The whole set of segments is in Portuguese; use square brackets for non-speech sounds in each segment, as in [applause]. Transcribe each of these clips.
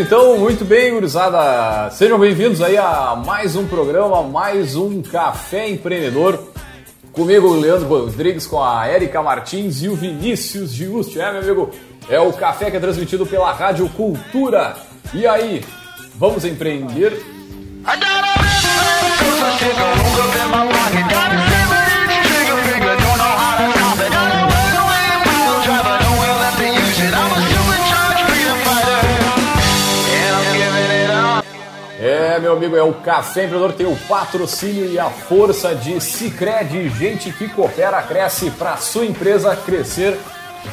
Então, muito bem, gurizada. Sejam bem-vindos aí a mais um programa, mais um Café Empreendedor. Comigo, o Leandro Rodrigues, com a Érica Martins e o Vinícius Giusti. É, meu amigo, é o café que é transmitido pela Rádio Cultura. E aí, vamos empreender? Amigo, é o Café Empreendedor, tem o patrocínio e a força de Cicred, gente que coopera, cresce para sua empresa crescer.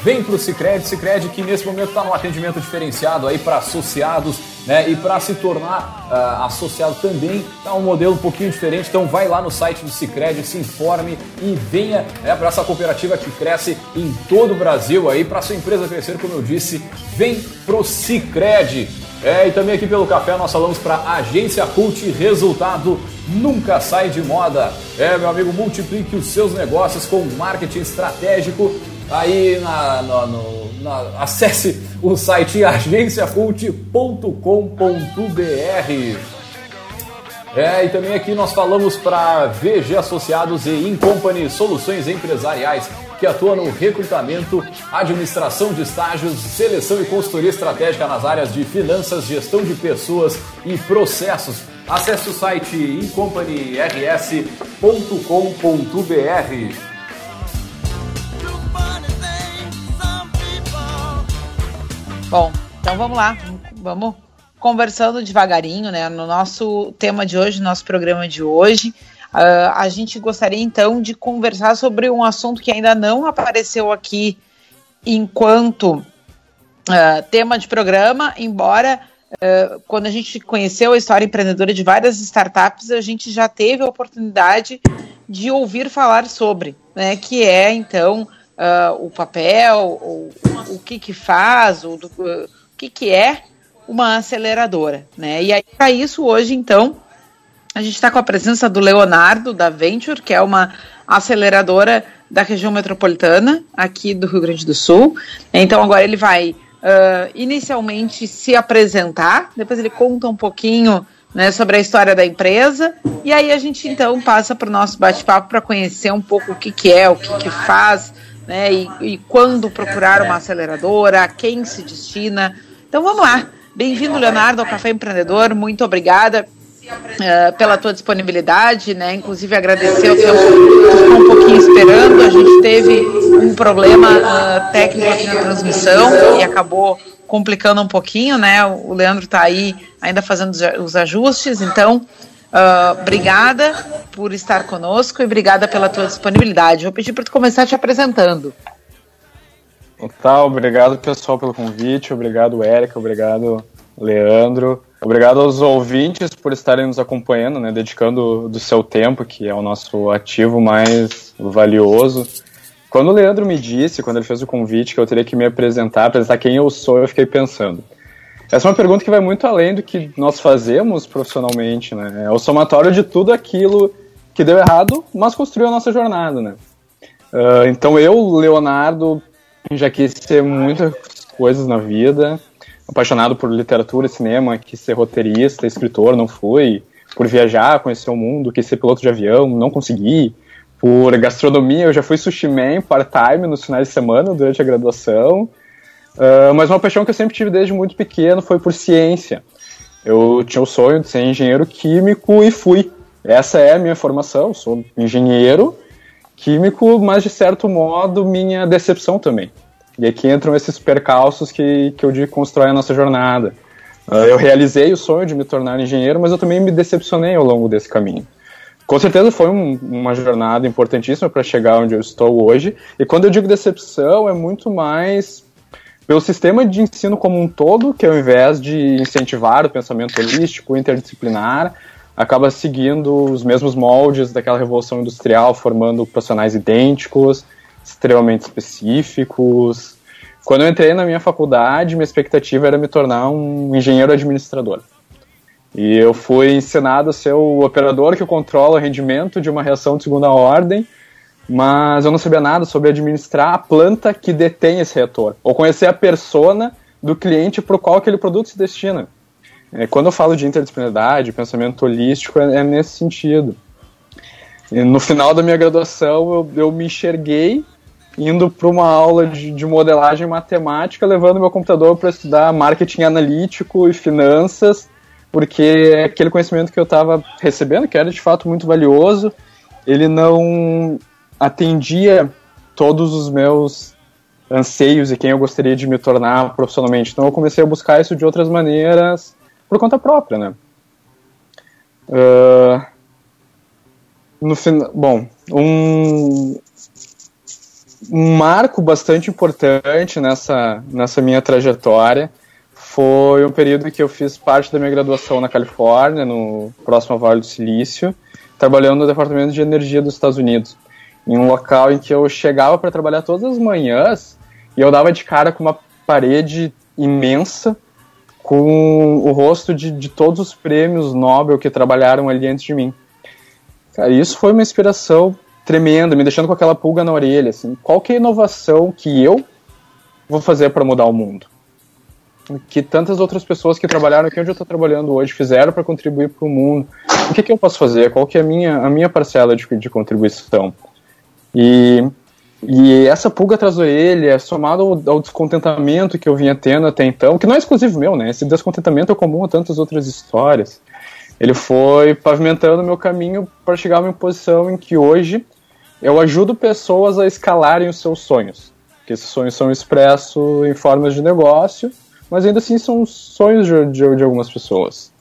Vem para o Cicred, Cicred que nesse momento está no atendimento diferenciado aí para associados, né? E para se tornar uh, associado também, tá um modelo um pouquinho diferente. Então vai lá no site do Cicred, se informe e venha né, para essa cooperativa que cresce em todo o Brasil aí para sua empresa crescer, como eu disse, vem pro Cicred. É, e também aqui pelo café nós falamos para Agência Cult, resultado nunca sai de moda. É, meu amigo, multiplique os seus negócios com marketing estratégico. Aí na, na, na, acesse o site agenciacult.com.br. É, e também aqui nós falamos para VG Associados e Incompany Soluções Empresariais que atua no recrutamento, administração de estágios, seleção e consultoria estratégica nas áreas de finanças, gestão de pessoas e processos. Acesse o site incompanyrs.com.br. Bom, então vamos lá, vamos conversando devagarinho, né? No nosso tema de hoje, nosso programa de hoje, Uh, a gente gostaria então de conversar sobre um assunto que ainda não apareceu aqui enquanto uh, tema de programa, embora uh, quando a gente conheceu a história empreendedora de várias startups, a gente já teve a oportunidade de ouvir falar sobre, né, que é então o papel, o, o que que faz, o, o que que é uma aceleradora, né? E aí para isso hoje então a gente está com a presença do Leonardo, da Venture, que é uma aceleradora da região metropolitana, aqui do Rio Grande do Sul. Então, agora ele vai uh, inicialmente se apresentar, depois ele conta um pouquinho né, sobre a história da empresa, e aí a gente então passa para o nosso bate-papo para conhecer um pouco o que, que é, o que, que faz, né, e, e quando procurar uma aceleradora, a quem se destina. Então vamos lá. Bem-vindo, Leonardo, ao Café Empreendedor. Muito obrigada Uh, pela tua disponibilidade, né? Inclusive agradecer o tempo ficou um pouquinho esperando. A gente teve um problema uh, técnico aqui na transmissão e acabou complicando um pouquinho, né? O Leandro está aí ainda fazendo os ajustes, então uh, obrigada por estar conosco e obrigada pela tua disponibilidade. Vou pedir para tu começar te apresentando. Tá, obrigado pessoal pelo convite, obrigado Érica, obrigado Leandro. Obrigado aos ouvintes por estarem nos acompanhando, né, dedicando do seu tempo, que é o nosso ativo mais valioso. Quando o Leandro me disse, quando ele fez o convite, que eu teria que me apresentar, apresentar quem eu sou, eu fiquei pensando. Essa é uma pergunta que vai muito além do que nós fazemos profissionalmente, né? É o somatório de tudo aquilo que deu errado, mas construiu a nossa jornada, né? Uh, então eu, Leonardo, já quis ser muitas coisas na vida, apaixonado por literatura, cinema, quis ser roteirista, escritor, não fui. Por viajar, conhecer o mundo, quis ser piloto de avião, não consegui. Por gastronomia, eu já fui sushi man part-time nos finais de semana durante a graduação. Uh, mas uma paixão que eu sempre tive desde muito pequeno foi por ciência. Eu tinha o sonho de ser engenheiro químico e fui. Essa é a minha formação, sou engenheiro químico, mas de certo modo minha decepção também. E aqui entram esses percalços que, que eu digo constrói a nossa jornada. Uh, eu realizei o sonho de me tornar engenheiro, mas eu também me decepcionei ao longo desse caminho. Com certeza foi um, uma jornada importantíssima para chegar onde eu estou hoje. E quando eu digo decepção, é muito mais pelo sistema de ensino como um todo, que ao invés de incentivar o pensamento holístico, interdisciplinar, acaba seguindo os mesmos moldes daquela revolução industrial, formando profissionais idênticos, extremamente específicos. Quando eu entrei na minha faculdade, minha expectativa era me tornar um engenheiro administrador. E eu fui ensinado a ser o operador que controla o rendimento de uma reação de segunda ordem, mas eu não sabia nada sobre administrar a planta que detém esse reator, ou conhecer a persona do cliente para o qual aquele produto se destina. É, quando eu falo de interdisciplinaridade, pensamento holístico, é, é nesse sentido. No final da minha graduação, eu, eu me enxerguei indo para uma aula de, de, modelagem matemática, levando meu computador para estudar marketing analítico e finanças, porque aquele conhecimento que eu estava recebendo, que era de fato muito valioso, ele não atendia todos os meus anseios e quem eu gostaria de me tornar profissionalmente. Então eu comecei a buscar isso de outras maneiras por conta própria, né? Uh, no final, bom, um, um marco bastante importante nessa, nessa minha trajetória foi um período em que eu fiz parte da minha graduação na Califórnia, no próximo Vale do Silício, trabalhando no Departamento de Energia dos Estados Unidos, em um local em que eu chegava para trabalhar todas as manhãs e eu dava de cara com uma parede imensa com o rosto de, de todos os prêmios Nobel que trabalharam ali antes de mim. Cara, isso foi uma inspiração tremenda, me deixando com aquela pulga na orelha, assim, qual que é a inovação que eu vou fazer para mudar o mundo? Que tantas outras pessoas que trabalharam aqui onde eu estou trabalhando hoje fizeram para contribuir para o mundo. O que, que, eu posso fazer? Qual que é a minha, a minha parcela de, de contribuição? E, e essa pulga atrás da orelha, somado ao, ao, descontentamento que eu vinha tendo até então, que não é exclusivo meu, né? Esse descontentamento é comum a tantas outras histórias. Ele foi pavimentando o meu caminho para chegar a uma posição em que hoje eu ajudo pessoas a escalarem os seus sonhos. Que esses sonhos são expressos em formas de negócio, mas ainda assim são sonhos de, de, de algumas pessoas.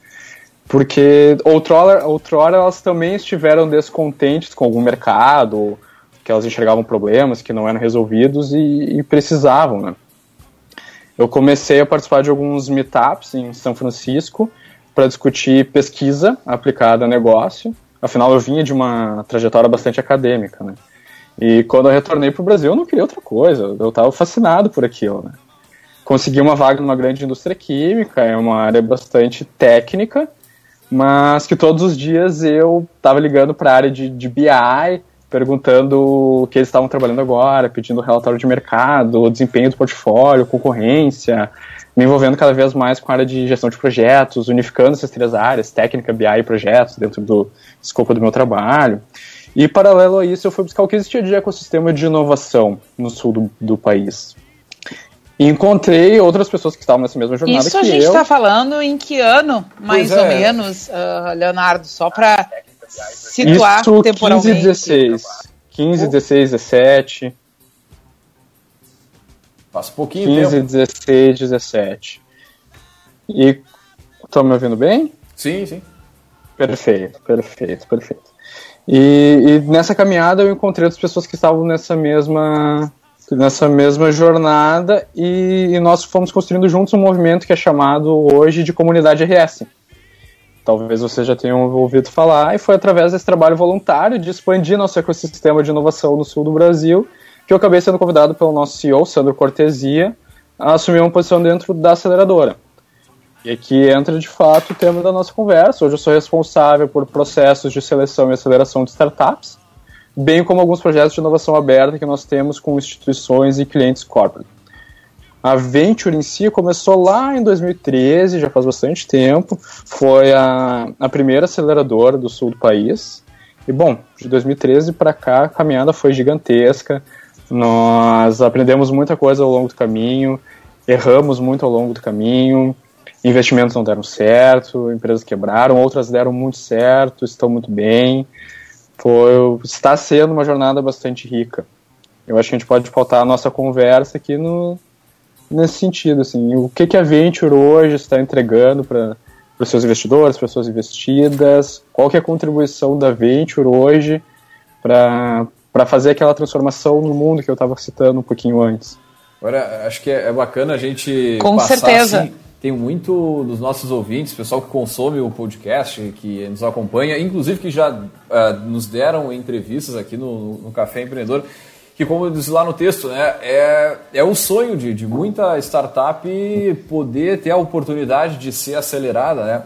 Porque outrora, outrora elas também estiveram descontentes com algum mercado, que elas enxergavam problemas que não eram resolvidos e, e precisavam, né? Eu comecei a participar de alguns meetups em São Francisco para discutir pesquisa aplicada a negócio Afinal, eu vinha de uma trajetória bastante acadêmica, né? E quando eu retornei para o Brasil, eu não queria outra coisa. Eu estava fascinado por aquilo, né? Consegui uma vaga numa grande indústria química, é uma área bastante técnica, mas que todos os dias eu estava ligando para a área de, de BI, perguntando o que eles estavam trabalhando agora, pedindo relatório de mercado, desempenho do portfólio, concorrência, me envolvendo cada vez mais com a área de gestão de projetos, unificando essas três áreas, técnica, BI e projetos, dentro do escopo do meu trabalho. E, paralelo a isso, eu fui buscar o que existia de ecossistema de inovação no sul do, do país. E encontrei outras pessoas que estavam nessa mesma jornada Isso a gente está falando em que ano, mais pois ou é. menos, uh, Leonardo? Só para situar Isso, temporalmente. 15 16. 15, 16, 17. Passa um pouquinho 15, tempo. 16, 17. E estão me ouvindo bem? Sim, sim. Perfeito, perfeito, perfeito. E, e, nessa caminhada eu encontrei outras pessoas que estavam nessa mesma nessa mesma jornada e, e, nós fomos construindo juntos um movimento que é chamado hoje de comunidade RS. Talvez vocês já tenham ouvido falar, e foi através desse trabalho voluntário de expandir nosso ecossistema de inovação no sul do Brasil que eu acabei sendo convidado pelo nosso CEO, Sandro Cortesia, a assumir uma posição dentro da aceleradora. E aqui entra de fato o tema da nossa conversa. Hoje eu sou responsável por processos de seleção e aceleração de startups, bem como alguns projetos de inovação aberta que nós temos com instituições e clientes corporate. A Venture em si começou lá em 2013, já faz bastante tempo. Foi a, a primeira aceleradora do sul do país. E bom, de 2013 para cá a caminhada foi gigantesca. Nós aprendemos muita coisa ao longo do caminho, erramos muito ao longo do caminho, investimentos não deram certo, empresas quebraram, outras deram muito certo, estão muito bem. Foi, está sendo uma jornada bastante rica. Eu acho que a gente pode pautar a nossa conversa aqui no, nesse sentido. Assim, o que, que a Venture hoje está entregando para os seus investidores, para suas investidas, qual que é a contribuição da Venture hoje para para fazer aquela transformação no mundo que eu estava citando um pouquinho antes. Agora, acho que é, bacana a gente. Com passar, certeza. Assim, tem muito dos nossos ouvintes, pessoal que consome o podcast, que nos acompanha, inclusive que já uh, nos deram entrevistas aqui no, no Café Empreendedor, que como eu disse lá no texto, né, é, é um sonho de, de muita startup poder ter a oportunidade de ser acelerada, né?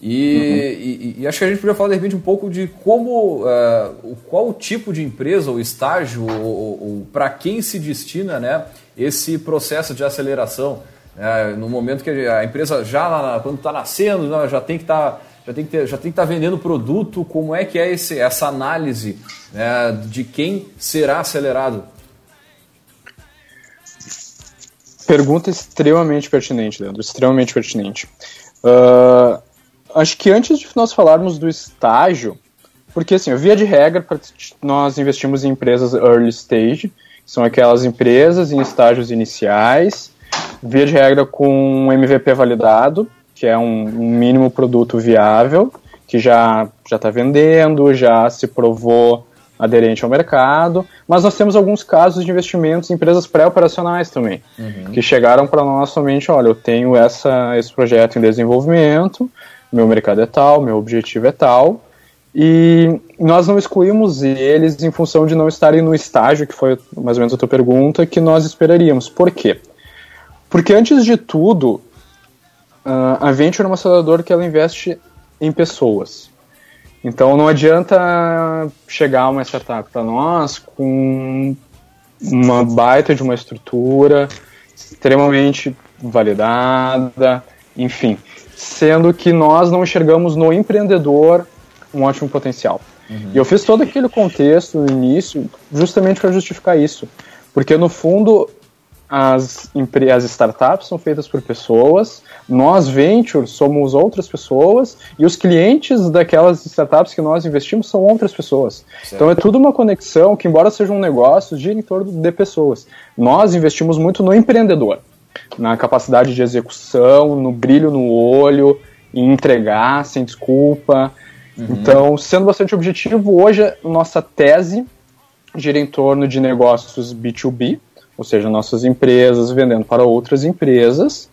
E, uhum. e, e, acho que a gente poderia falar de repente um pouco de como, uh, qual o tipo de empresa ou estágio ou, ou, ou para quem se destina né, esse processo de aceleração. É, no momento que a empresa já quando está nascendo, né, já tem que estar tá, já tem que ter, já tem que estar tá vendendo produto. Como é que é esse, essa análise né, de quem será acelerado? Pergunta extremamente pertinente, Leandro, extremamente pertinente. Uh, acho que antes de nós falarmos do estágio, porque assim, via de regra, nós investimos em empresas early stage, são aquelas empresas em estágios iniciais, via de regra com um MVP validado, que é um, um mínimo produto viável, que já já está vendendo, já se provou aderente ao mercado, mas nós temos alguns casos de investimentos em empresas pré-operacionais também, uhum. que chegaram para nós somente, olha, eu tenho essa, esse projeto em desenvolvimento, meu mercado é tal, meu objetivo é tal, e nós não excluímos eles em função de não estarem no estágio, que foi mais ou menos a tua pergunta, que nós esperaríamos. Por quê? Porque antes de tudo, a Venture é uma aceleradora que ela investe em pessoas. Então não adianta chegar uma startup para nós com uma baita de uma estrutura extremamente validada, enfim, sendo que nós não enxergamos no empreendedor um ótimo potencial. Uhum. E eu fiz todo aquele contexto no início justamente para justificar isso, porque no fundo as, as startups são feitas por pessoas, nós, Venture, somos outras pessoas, e os clientes daquelas startups que nós investimos são outras pessoas. Certo. Então é tudo uma conexão que, embora seja um negócio, gira em torno de pessoas. Nós investimos muito no empreendedor, na capacidade de execução, no brilho no olho, em entregar sem desculpa. Uhum. Então, sendo bastante objetivo, hoje nossa tese gira em torno de negócios B2B, ou seja, nossas empresas vendendo para outras empresas.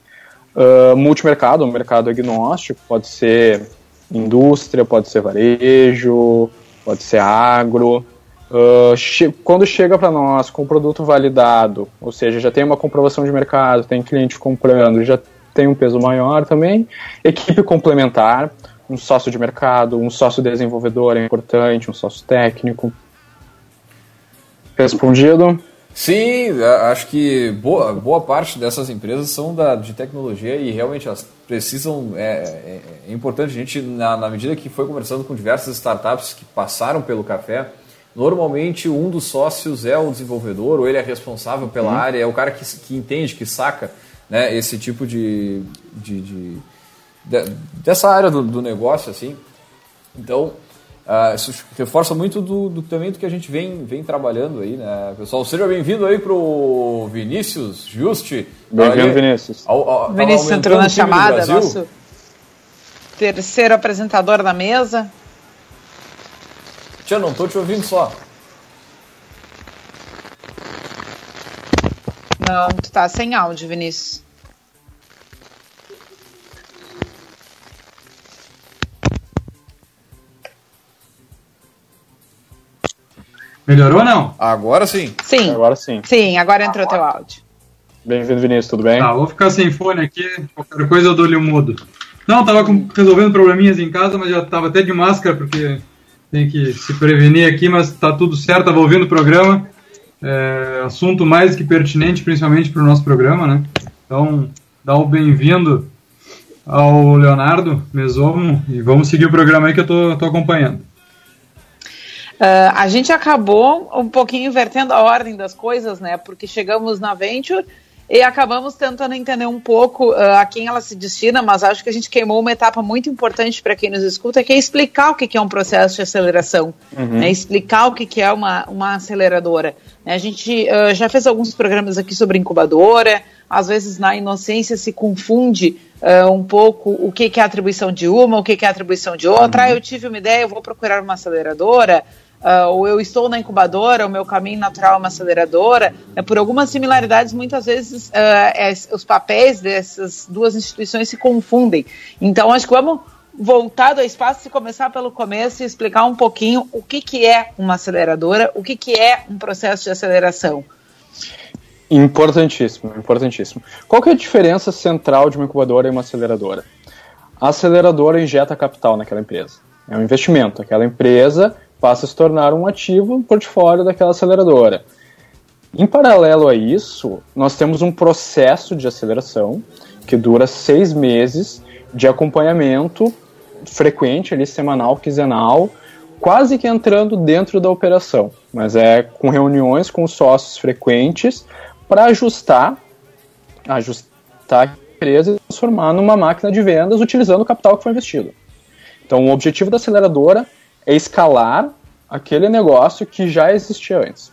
Uh, multimercado, um mercado agnóstico, pode ser indústria, pode ser varejo, pode ser agro. Uh, che quando chega para nós com o produto validado, ou seja, já tem uma comprovação de mercado, tem cliente comprando, já tem um peso maior também. Equipe complementar, um sócio de mercado, um sócio desenvolvedor é importante, um sócio técnico. Respondido? Sim, acho que boa, boa parte dessas empresas são da, de tecnologia e realmente elas precisam. É, é, é importante a gente, na, na, medida que foi conversando com diversas startups que passaram pelo café, normalmente um dos sócios é o desenvolvedor ou ele é responsável pela uhum. área, é o cara que, que entende, que saca né, esse tipo de, de, de, de dessa área do, do negócio assim. Então, Uh, isso reforça muito do, do, também do que a gente vem, vem trabalhando aí, né, pessoal? Seja bem-vindo aí pro Vinícius Juste. Bem-vindo, Vinícius. Ao, ao, Vinícius entrou na chamada, nosso terceiro apresentador da mesa. Tia, não tô te ouvindo só. Não, tu tá sem áudio, Vinícius. Melhorou ou não? Agora sim. Sim. Agora sim. Sim, agora entrou teu áudio. Bem-vindo, Vinícius, tudo bem? Tá, vou ficar sem fone aqui, qualquer coisa eu dou-lhe um mudo. Não, tava com, resolvendo probleminhas em casa, mas já tava até de máscara, porque tem que se prevenir aqui, mas tá tudo certo, tava ouvindo o programa. É, assunto mais que pertinente, principalmente para o nosso programa, né? Então, dá o bem-vindo ao Leonardo Mesomo e vamos seguir o programa aí que eu tô, tô acompanhando. Uh, a gente acabou um pouquinho invertendo a ordem das coisas, né? Porque chegamos na Venture e acabamos tentando entender um pouco uh, a quem ela se destina, mas acho que a gente queimou uma etapa muito importante para quem nos escuta, que é explicar o que é um processo de aceleração, uhum. né? explicar o que é uma, uma aceleradora. Né? A gente uh, já fez alguns programas aqui sobre incubadora, às vezes na inocência se confunde uh, um pouco o que, que é atribuição de uma, o que, que é atribuição de outra. Uhum. Ah, eu tive uma ideia, eu vou procurar uma aceleradora uh, ou eu estou na incubadora, o meu caminho natural é uma aceleradora, né, por algumas similaridades, muitas vezes uh, é, os papéis dessas duas instituições se confundem. Então, acho que vamos voltar do espaço e começar pelo começo e explicar um pouquinho o que, que é uma aceleradora, o que, que é um processo de aceleração. Importantíssimo, importantíssimo. Qual que é a diferença central de uma incubadora e uma aceleradora? A aceleradora injeta capital naquela empresa. É um investimento. Aquela empresa passa a se tornar um ativo, um portfólio daquela aceleradora. Em paralelo a isso, nós temos um processo de aceleração que dura seis meses de acompanhamento frequente, ali, semanal, quinzenal, quase que entrando dentro da operação, mas é com reuniões com sócios frequentes para ajustar, ajustar a empresa e transformar numa máquina de vendas utilizando o capital que foi investido. Então, o objetivo da aceleradora é escalar aquele negócio que já existia antes.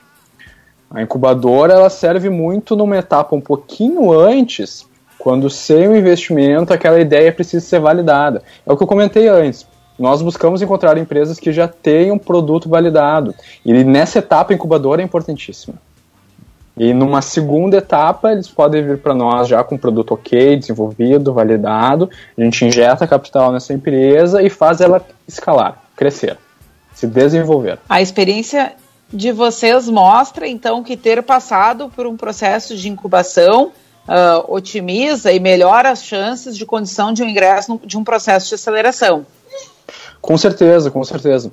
A incubadora ela serve muito numa etapa um pouquinho antes, quando sem o investimento aquela ideia precisa ser validada. É o que eu comentei antes. Nós buscamos encontrar empresas que já tenham produto validado. E nessa etapa a incubadora é importantíssima. E numa segunda etapa, eles podem vir para nós já com produto ok, desenvolvido, validado. A gente injeta capital nessa empresa e faz ela escalar, crescer, se desenvolver. A experiência de vocês mostra, então, que ter passado por um processo de incubação uh, otimiza e melhora as chances de condição de um ingresso de um processo de aceleração. Com certeza, com certeza.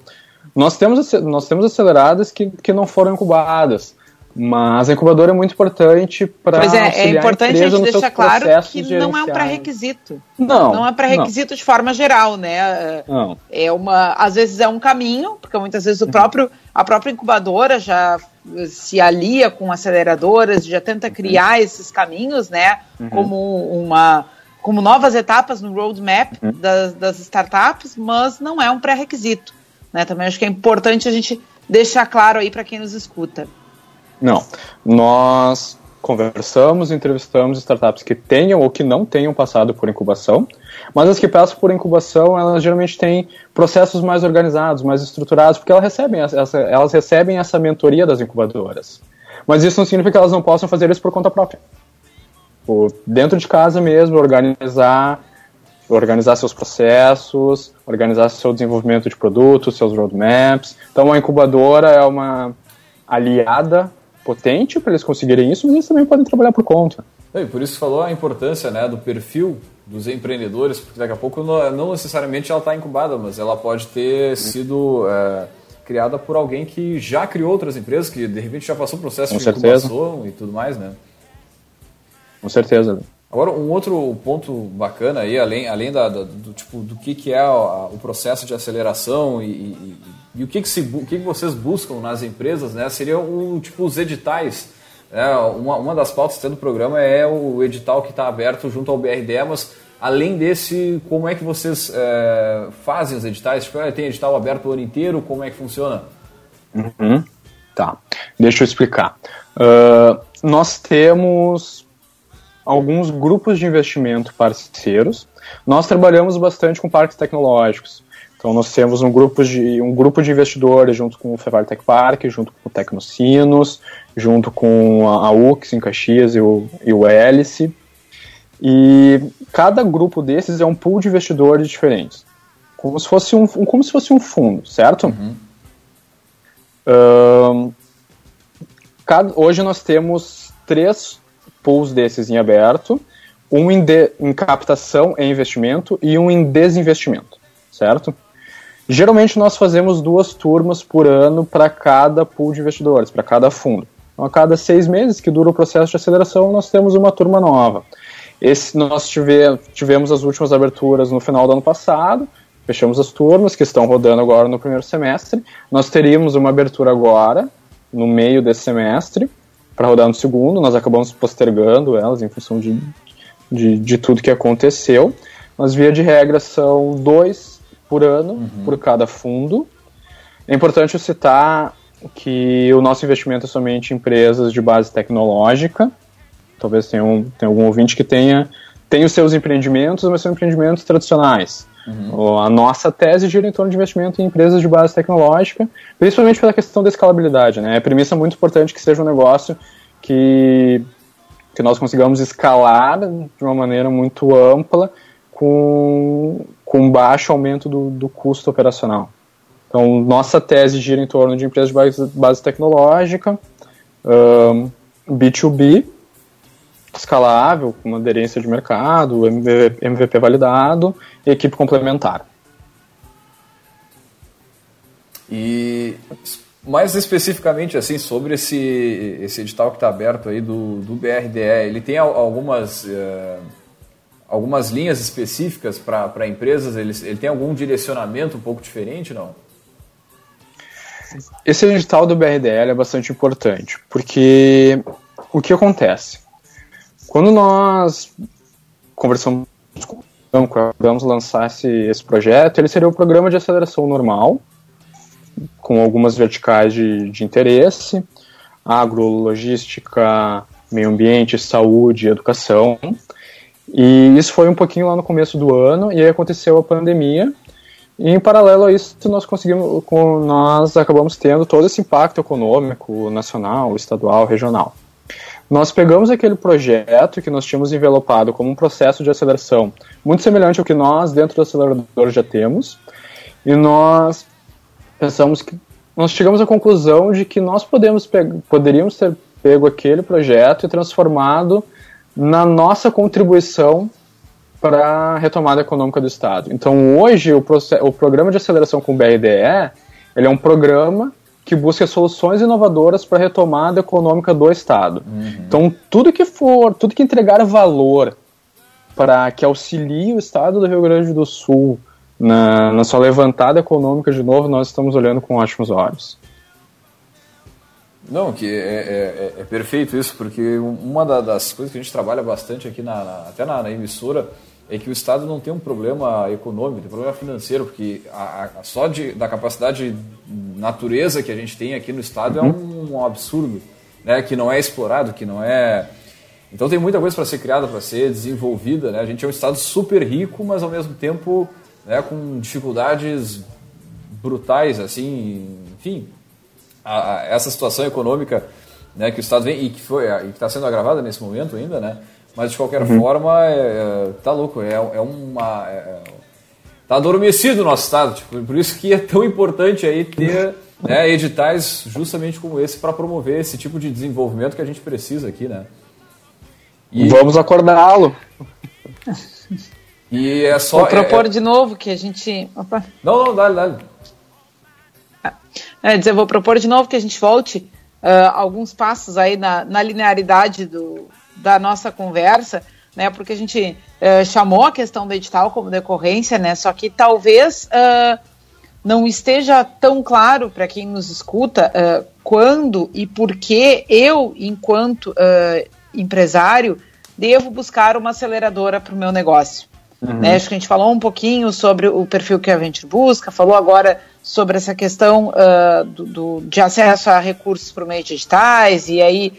Nós temos, nós temos aceleradas que, que não foram incubadas, mas a incubadora é muito importante para. Pois é, é importante a gente deixar claro que não é um pré-requisito. Não. Não é pré-requisito de forma geral, né? Não. É uma. Às vezes é um caminho, porque muitas vezes o uhum. próprio, a própria incubadora já se alia com aceleradoras, já tenta criar uhum. esses caminhos, né? Uhum. Como uma. Como novas etapas no roadmap uhum. das, das startups, mas não é um pré-requisito. Né? Também acho que é importante a gente deixar claro aí para quem nos escuta. Não. Nós conversamos, entrevistamos startups que tenham ou que não tenham passado por incubação, mas as que passam por incubação, elas geralmente têm processos mais organizados, mais estruturados, porque elas recebem essa, elas recebem essa mentoria das incubadoras. Mas isso não significa que elas não possam fazer isso por conta própria. Por dentro de casa mesmo, organizar organizar seus processos, organizar seu desenvolvimento de produtos, seus roadmaps. Então, a incubadora é uma aliada potente para eles conseguirem isso, mas eles também podem trabalhar por conta. E por isso falou a importância né, do perfil dos empreendedores, porque daqui a pouco não, necessariamente ela está incubada, mas ela pode ter sido é, criada por alguém que já criou outras empresas, que de repente já passou o processo Com de certeza. incubação e tudo mais, né? Com certeza. Agora, um outro ponto bacana aí, além, além da, da do, tipo, do que, que é a, o processo de aceleração e, e, e o, que, que, se, o que, que vocês buscam nas empresas, né, seria um, tipo, os editais. Né, uma, uma das pautas do programa é o edital que está aberto junto ao BRDE, mas além desse, como é que vocês é, fazem os editais? Tipo, tem edital aberto o ano inteiro, como é que funciona? Uhum. Tá, deixa eu explicar. Uh, nós temos alguns grupos de investimento parceiros. Nós trabalhamos bastante com parques tecnológicos. Então nós temos um grupo de, um grupo de investidores junto com o Fevar Tech Park, junto com o Tecnocinos, junto com a, a UX em Caxias e o, e o Hélice. E cada grupo desses é um pool de investidores diferentes. Como se fosse um, como se fosse um fundo, certo? Uhum. Um, cada, hoje nós temos três pools desses em aberto, um em, de, em captação e investimento e um em desinvestimento, certo? Geralmente nós fazemos duas turmas por ano para cada pool de investidores, para cada fundo. Então, a cada seis meses que dura o processo de aceleração, nós temos uma turma nova. Esse nós tive, tivemos as últimas aberturas no final do ano passado, fechamos as turmas que estão rodando agora no primeiro semestre. Nós teríamos uma abertura agora, no meio desse semestre, para rodar no segundo, nós acabamos postergando elas em função de, de, de, tudo que aconteceu. Mas, via de regra, são dois por ano, uhum. por cada fundo. É importante citar que o nosso investimento é somente em empresas de base tecnológica. Talvez tenha, um, tenha algum ouvinte que tenha, tenha os seus empreendimentos, mas são empreendimentos tradicionais. Uhum. A nossa tese gira em torno de investimento em empresas de base tecnológica, principalmente pela questão da escalabilidade. Né? É premissa muito importante que seja um negócio que, que nós consigamos escalar de uma maneira muito ampla com, com baixo aumento do, do custo operacional. Então, nossa tese gira em torno de empresas de base, base tecnológica, um, B2B, escalável, com aderência de mercado, MVP, validado equipe complementar. E Mais especificamente, assim, sobre esse, esse edital que está aberto aí do, do BRDE, ele tem algumas, uh, algumas linhas específicas para empresas? Ele, ele tem algum direcionamento um pouco diferente, não? Esse edital do BRDL é bastante importante, porque o que acontece? Quando nós conversamos com vamos lançar esse, esse projeto, ele seria o programa de aceleração normal, com algumas verticais de, de interesse, agro, logística, meio ambiente, saúde, educação. E isso foi um pouquinho lá no começo do ano, e aí aconteceu a pandemia, e em paralelo a isso, nós conseguimos, nós acabamos tendo todo esse impacto econômico, nacional, estadual, regional. Nós pegamos aquele projeto que nós tínhamos envelopado como um processo de aceleração muito semelhante ao que nós, dentro do acelerador, já temos, e nós pensamos que nós chegamos à conclusão de que nós podemos poderíamos ter pego aquele projeto e transformado na nossa contribuição para a retomada econômica do Estado. Então, hoje, o, o programa de aceleração com o BRDE ele é um programa que busca soluções inovadoras para a retomada econômica do Estado. Uhum. Então, tudo que for, tudo que entregar valor para que auxilie o Estado do Rio Grande do Sul na, na sua levantada econômica de novo, nós estamos olhando com ótimos olhos. Não, que é, é, é, é perfeito isso, porque uma das coisas que a gente trabalha bastante aqui, na, na até na, na emissora, é que o Estado não tem um problema econômico, tem um problema financeiro, porque a, a, só de, da capacidade natureza que a gente tem aqui no Estado é uhum. é um, um, absurdo, né? que não é explorado, que não é... Então tem muita coisa para ser criada, para ser desenvolvida. Né? A gente é um Estado super rico, mas ao mesmo tempo né, com dificuldades brutais, assim, enfim. A, essa situação econômica né, que o Estado vem e que e que está sendo agravada nesse momento ainda, né? Mas de qualquer uhum. forma, é, é, tá louco, é, é uma. É, é, tá adormecido o nosso Estado, tipo, por isso que é tão importante aí ter né, editais justamente como esse para promover esse tipo de desenvolvimento que a gente precisa aqui, né? E... Vamos acordá-lo. E é só. Vou propor é, é... de novo que a gente. Opa. Não, não, dá, dá. É, dizer, vou propor de novo que a gente volte uh, alguns passos aí na, na linearidade do, da nossa conversa, né? Porque a gente uh, chamou a questão do edital como decorrência, né? Só que talvez uh, não esteja tão claro para quem nos escuta uh, quando e por que eu, enquanto empresário, devo buscar uma aceleradora para o meu negócio. Uhum. Né? Acho que a gente falou um pouquinho sobre o perfil que a Venture busca, falou agora sobre essa questão do, do, de acesso a recursos por meio digitais, e aí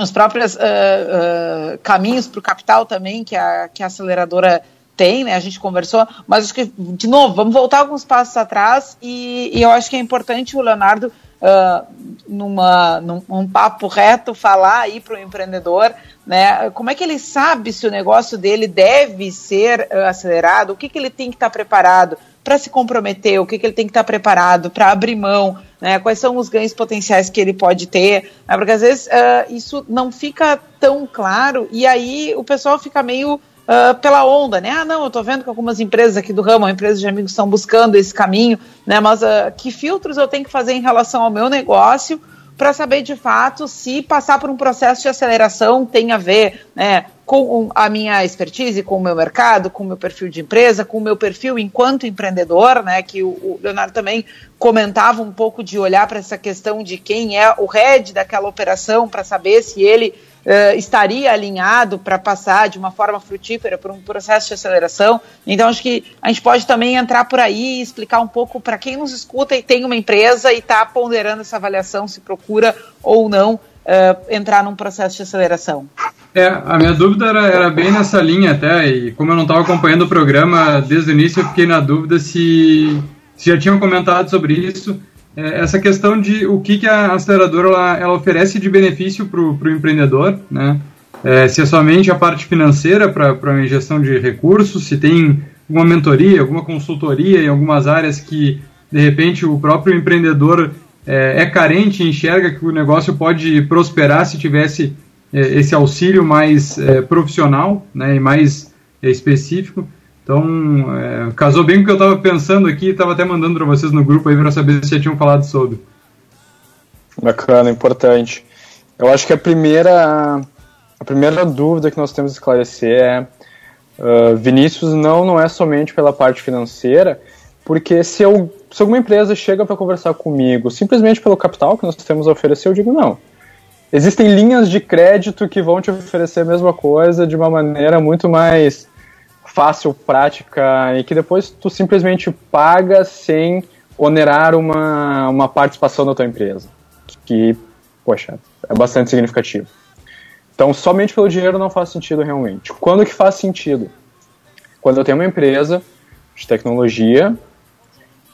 os próprios uh, uh, caminhos para o capital também que a, que a aceleradora tem, né? A gente conversou, mas acho que, de novo, vamos voltar alguns passos atrás e, e eu acho que é importante o Leonardo, uh, numa, num um papo reto, falar aí para o empreendedor, né? Como é que ele sabe se o negócio dele deve ser acelerado, o que, que ele tem que estar tá preparado para se comprometer, o que, que ele tem que estar tá preparado para abrir mão, né? Quais são os ganhos potenciais que ele pode ter? Né? Porque às vezes uh, isso não fica tão claro e aí o pessoal fica meio uh, pela onda, né? Ah, não, eu estou vendo que algumas empresas aqui do ramo, empresas de amigos, estão buscando esse caminho, né? Mas uh, que filtros eu tenho que fazer em relação ao meu negócio? para saber de fato se passar por um processo de aceleração tem a ver né, com a minha expertise, com o meu mercado, com o meu perfil de empresa, com o meu perfil enquanto empreendedor, né, que o, o Leonardo também comentava um pouco de olhar para essa questão de quem é o head daquela operação para saber se ele uh, estaria alinhado para passar de uma forma frutífera por um processo de aceleração. Então, acho que a gente pode também entrar por aí e explicar um pouco para quem nos escuta e tem uma empresa e está ponderando essa avaliação, se procura ou não uh, entrar num processo de aceleração. É, a minha dúvida era, era bem nessa linha até, e como eu não estava acompanhando o programa desde o início, eu fiquei na dúvida se, se já tinham comentado sobre isso é, essa questão de o que, que a aceleradora ela, ela oferece de benefício para o empreendedor, né? É, se é somente a parte financeira para a ingestão de recursos, se tem alguma mentoria, alguma consultoria em algumas áreas que, de repente, o próprio empreendedor é, é carente e enxerga que o negócio pode prosperar se tivesse é, esse auxílio mais é, profissional né, e mais é, específico. Então, é, casou bem com o que eu estava pensando aqui, estava até mandando para vocês no grupo aí para saber se já tinham falado sobre. Bacana, importante. Eu acho que a primeira, a primeira dúvida que nós temos que esclarecer é uh, Vinícius não, não é somente pela parte financeira, porque se, eu, se alguma empresa chega para conversar comigo simplesmente pelo capital que nós temos a oferecer, eu digo não. Existem linhas de crédito que vão te oferecer a mesma coisa de uma maneira muito mais fácil, prática e que depois tu simplesmente paga sem onerar uma, uma participação da tua empresa. Que, poxa, é bastante significativo. Então, somente pelo dinheiro não faz sentido realmente. Quando que faz sentido? Quando eu tenho uma empresa de tecnologia,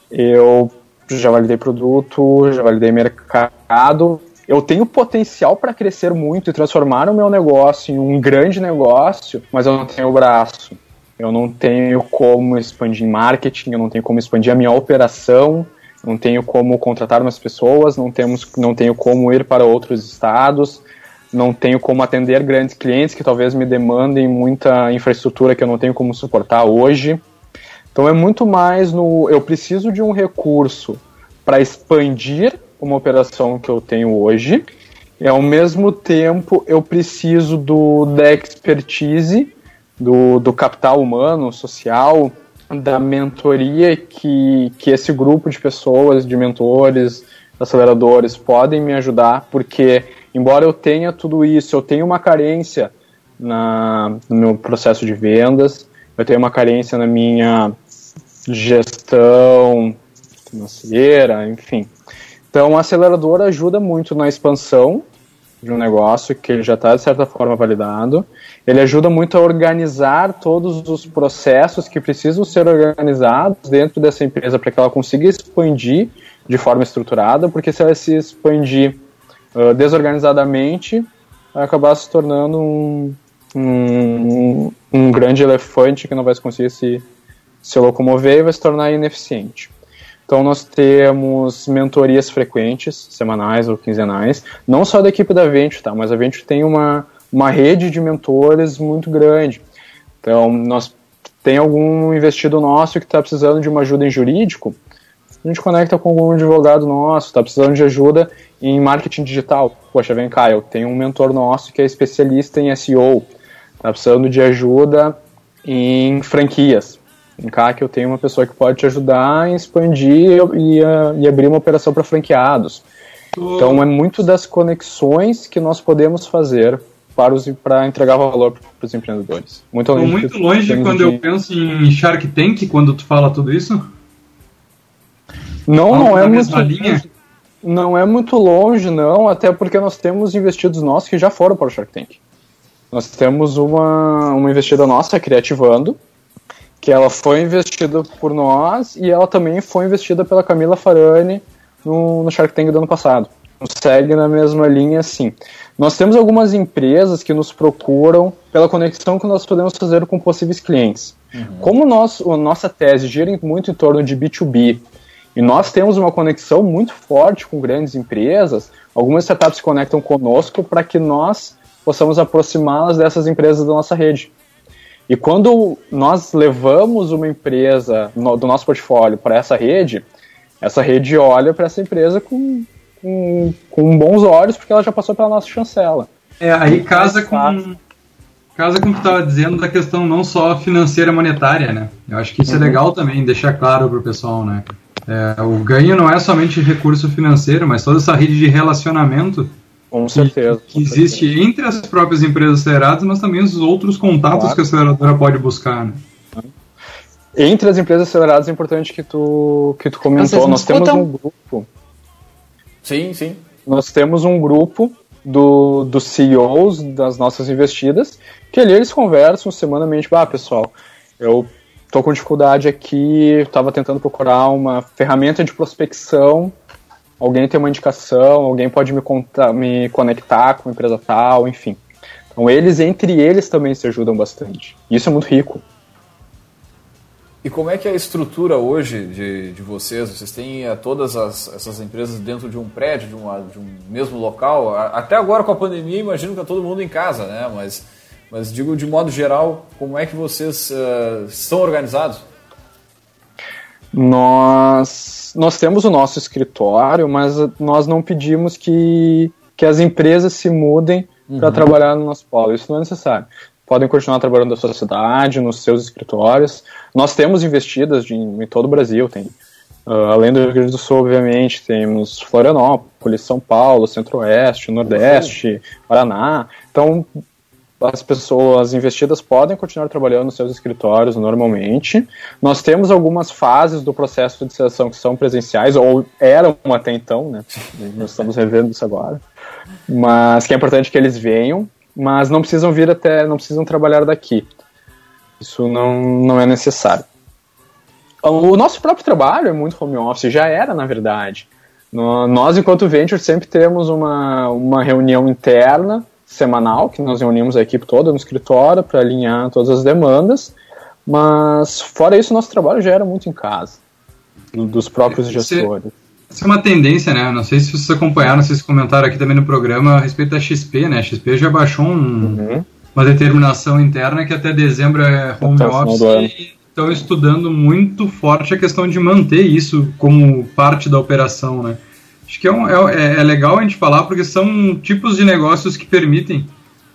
eu já validei produto, já validei mercado, eu tenho potencial para crescer muito e transformar o meu negócio em um grande negócio, mas eu não tenho o braço. Eu não tenho como expandir marketing, eu não tenho como expandir a minha operação, não tenho como contratar mais pessoas, não, temos, não tenho como ir para outros estados, não tenho como atender grandes clientes que talvez me demandem muita infraestrutura que eu não tenho como suportar hoje. Então é muito mais no eu preciso de um recurso para expandir uma operação que eu tenho hoje, e ao mesmo tempo eu preciso do, da expertise, do, do capital humano, social, da mentoria que, que esse grupo de pessoas, de mentores, aceleradores, podem me ajudar, porque embora eu tenha tudo isso, eu tenho uma carência na, no meu processo de vendas, eu tenho uma carência na minha gestão financeira, enfim. Então, o acelerador ajuda muito na expansão de um negócio que ele já está, de certa forma, validado. Ele ajuda muito a organizar todos os processos que precisam ser organizados dentro dessa empresa para que ela consiga expandir de forma estruturada, porque se ela se expandir uh, desorganizadamente, vai acabar se tornando um, um, um grande elefante que não vai conseguir se, se locomover e vai se tornar ineficiente. Então nós temos mentorias frequentes, semanais ou quinzenais, não só da equipe da Venture, tá? Mas a Venture tem uma, uma rede de mentores muito grande. Então nós tem algum investido nosso que está precisando de uma ajuda em jurídico, a gente conecta com algum advogado nosso, está precisando de ajuda em marketing digital. Poxa, vem cá, eu tenho um mentor nosso que é especialista em SEO, está precisando de ajuda em franquias em CAC eu tenho uma pessoa que pode te ajudar a expandir e, e abrir uma operação para franqueados. Então é muito das conexões que nós podemos fazer para, os, para entregar valor para os empreendedores. Muito longe, muito longe quando de... eu penso em Shark Tank, quando tu fala tudo isso? Não, não é muito linha? Não é muito longe, não, até porque nós temos investidos nossos que já foram para o Shark Tank. Nós temos uma, uma investida nossa, Criativando, que ela foi investida por nós e ela também foi investida pela Camila Farani no, no Shark Tank do ano passado. Segue na mesma linha, sim. Nós temos algumas empresas que nos procuram pela conexão que nós podemos fazer com possíveis clientes. Uhum. Como nós, a nossa tese gira muito em torno de B2B e nós temos uma conexão muito forte com grandes empresas, algumas startups se conectam conosco para que nós possamos aproximá-las dessas empresas da nossa rede. E quando nós levamos uma empresa no, do nosso portfólio para essa rede, essa rede olha para essa empresa com, com, com, bons olhos, porque ela já passou pela nossa chancela. É, aí casa com, casa com o que estava dizendo da questão não só financeira monetária, né? Eu acho que isso é uhum. é legal também, deixar claro para o pessoal, né? É, o ganho não é somente recurso financeiro, mas toda essa rede de relacionamento com certeza. Que, existe certeza. entre as próprias empresas aceleradas, mas também os outros contatos claro. que a aceleradora pode buscar. Né? Entre as empresas aceleradas é importante que tu, que tu comentou. Nós temos um grupo. Sim, sim. Nós temos um grupo do, dos CEOs das nossas investidas, que ali eles conversam semanalmente. Ah, pessoal, eu tô com dificuldade aqui, estava tentando procurar uma ferramenta de prospecção alguém tem uma indicação, alguém pode me, contar, me conectar com uma empresa tal, enfim. Então eles, entre eles, também se ajudam bastante. Isso é muito rico. E como é que é a estrutura hoje de, de vocês? Vocês têm uh, todas as, essas empresas dentro de um prédio, de, uma, de um mesmo local? Até agora com a pandemia, imagino que está todo mundo em casa, né? Mas, mas digo de modo geral, como é que vocês uh, são organizados? Nós, nós temos o nosso escritório, mas nós não pedimos que, que as empresas se mudem uhum. para trabalhar no nosso polo. Isso não é necessário. Podem continuar trabalhando na sua cidade, nos seus escritórios. Nós temos investidas de, em todo o Brasil, tem Uh, além do Rio Grande do Sul, obviamente, temos Florianópolis, São Paulo, Centro-Oeste, Nordeste, Paraná. Então, as pessoas investidas podem continuar trabalhando nos seus escritórios normalmente. Nós temos algumas fases do processo de seleção que são presenciais, ou eram até então, né? Nós estamos revendo isso agora. Mas que é importante que eles venham, mas não precisam vir até, não precisam trabalhar daqui. Isso não, não é necessário. O nosso próprio trabalho é muito home office, já era, na verdade. Nós, enquanto Venture, sempre temos uma, uma reunião interna semanal, que nós reunimos a equipe toda no escritório para alinhar todas as demandas, mas fora isso, nosso trabalho já era muito em casa, dos próprios gestores. Isso é uma tendência, né? Não sei se vocês acompanharam, vocês comentaram aqui também no programa a respeito da XP, né? A XP já baixou um, uhum. uma determinação interna que até dezembro é home office e estão estudando muito forte a questão de manter isso como parte da operação, né? Acho que é, um, é, é, legal a gente falar porque são tipos de negócios que permitem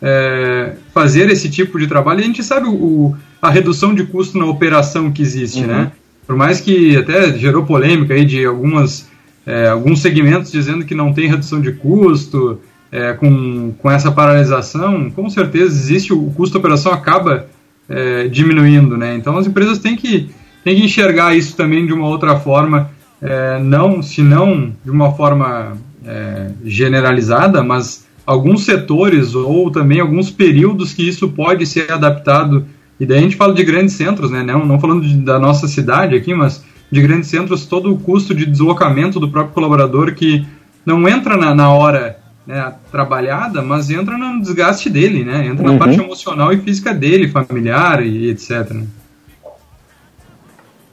é, fazer esse tipo de trabalho e a gente sabe o, a redução de custo na operação que existe, uhum. né? Por mais que até gerou polêmica aí de algumas, é, alguns segmentos dizendo que não tem redução de custo é, com, com essa paralisação, com certeza existe o, o custo da operação acaba é, diminuindo, né? Então as empresas têm que, têm que enxergar isso também de uma outra forma é, não, se não de uma forma é, generalizada, mas alguns setores ou também alguns períodos que isso pode ser adaptado. E daí a gente fala de grandes centros, né? não, não falando de, da nossa cidade aqui, mas de grandes centros, todo o custo de deslocamento do próprio colaborador que não entra na, na hora né, trabalhada, mas entra no desgaste dele, né? Entra uhum. na parte emocional e física dele, familiar e etc.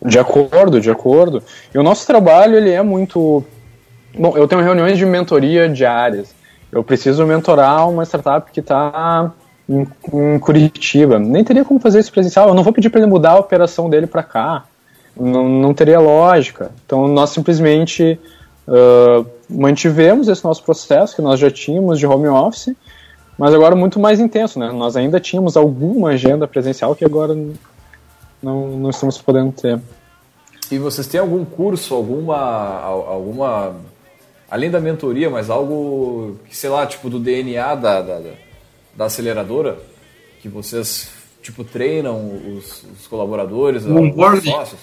De acordo, de acordo. E o nosso trabalho, ele é muito... Bom, eu tenho reuniões de mentoria diárias. Eu preciso mentorar uma startup que está em, em, Curitiba. Nem teria como fazer isso presencial. Eu não vou pedir para ele mudar a operação dele para cá. Não, não teria lógica. Então, nós simplesmente uh, mantivemos esse nosso processo que nós já tínhamos de home office, mas agora muito mais intenso, né? Nós ainda tínhamos alguma agenda presencial que agora não, não estamos podendo ter. E vocês têm algum curso, alguma, alguma, além da mentoria, mas algo que, sei lá, tipo do DNA da, da, da aceleradora, que vocês, tipo, treinam os, os colaboradores, os sócios?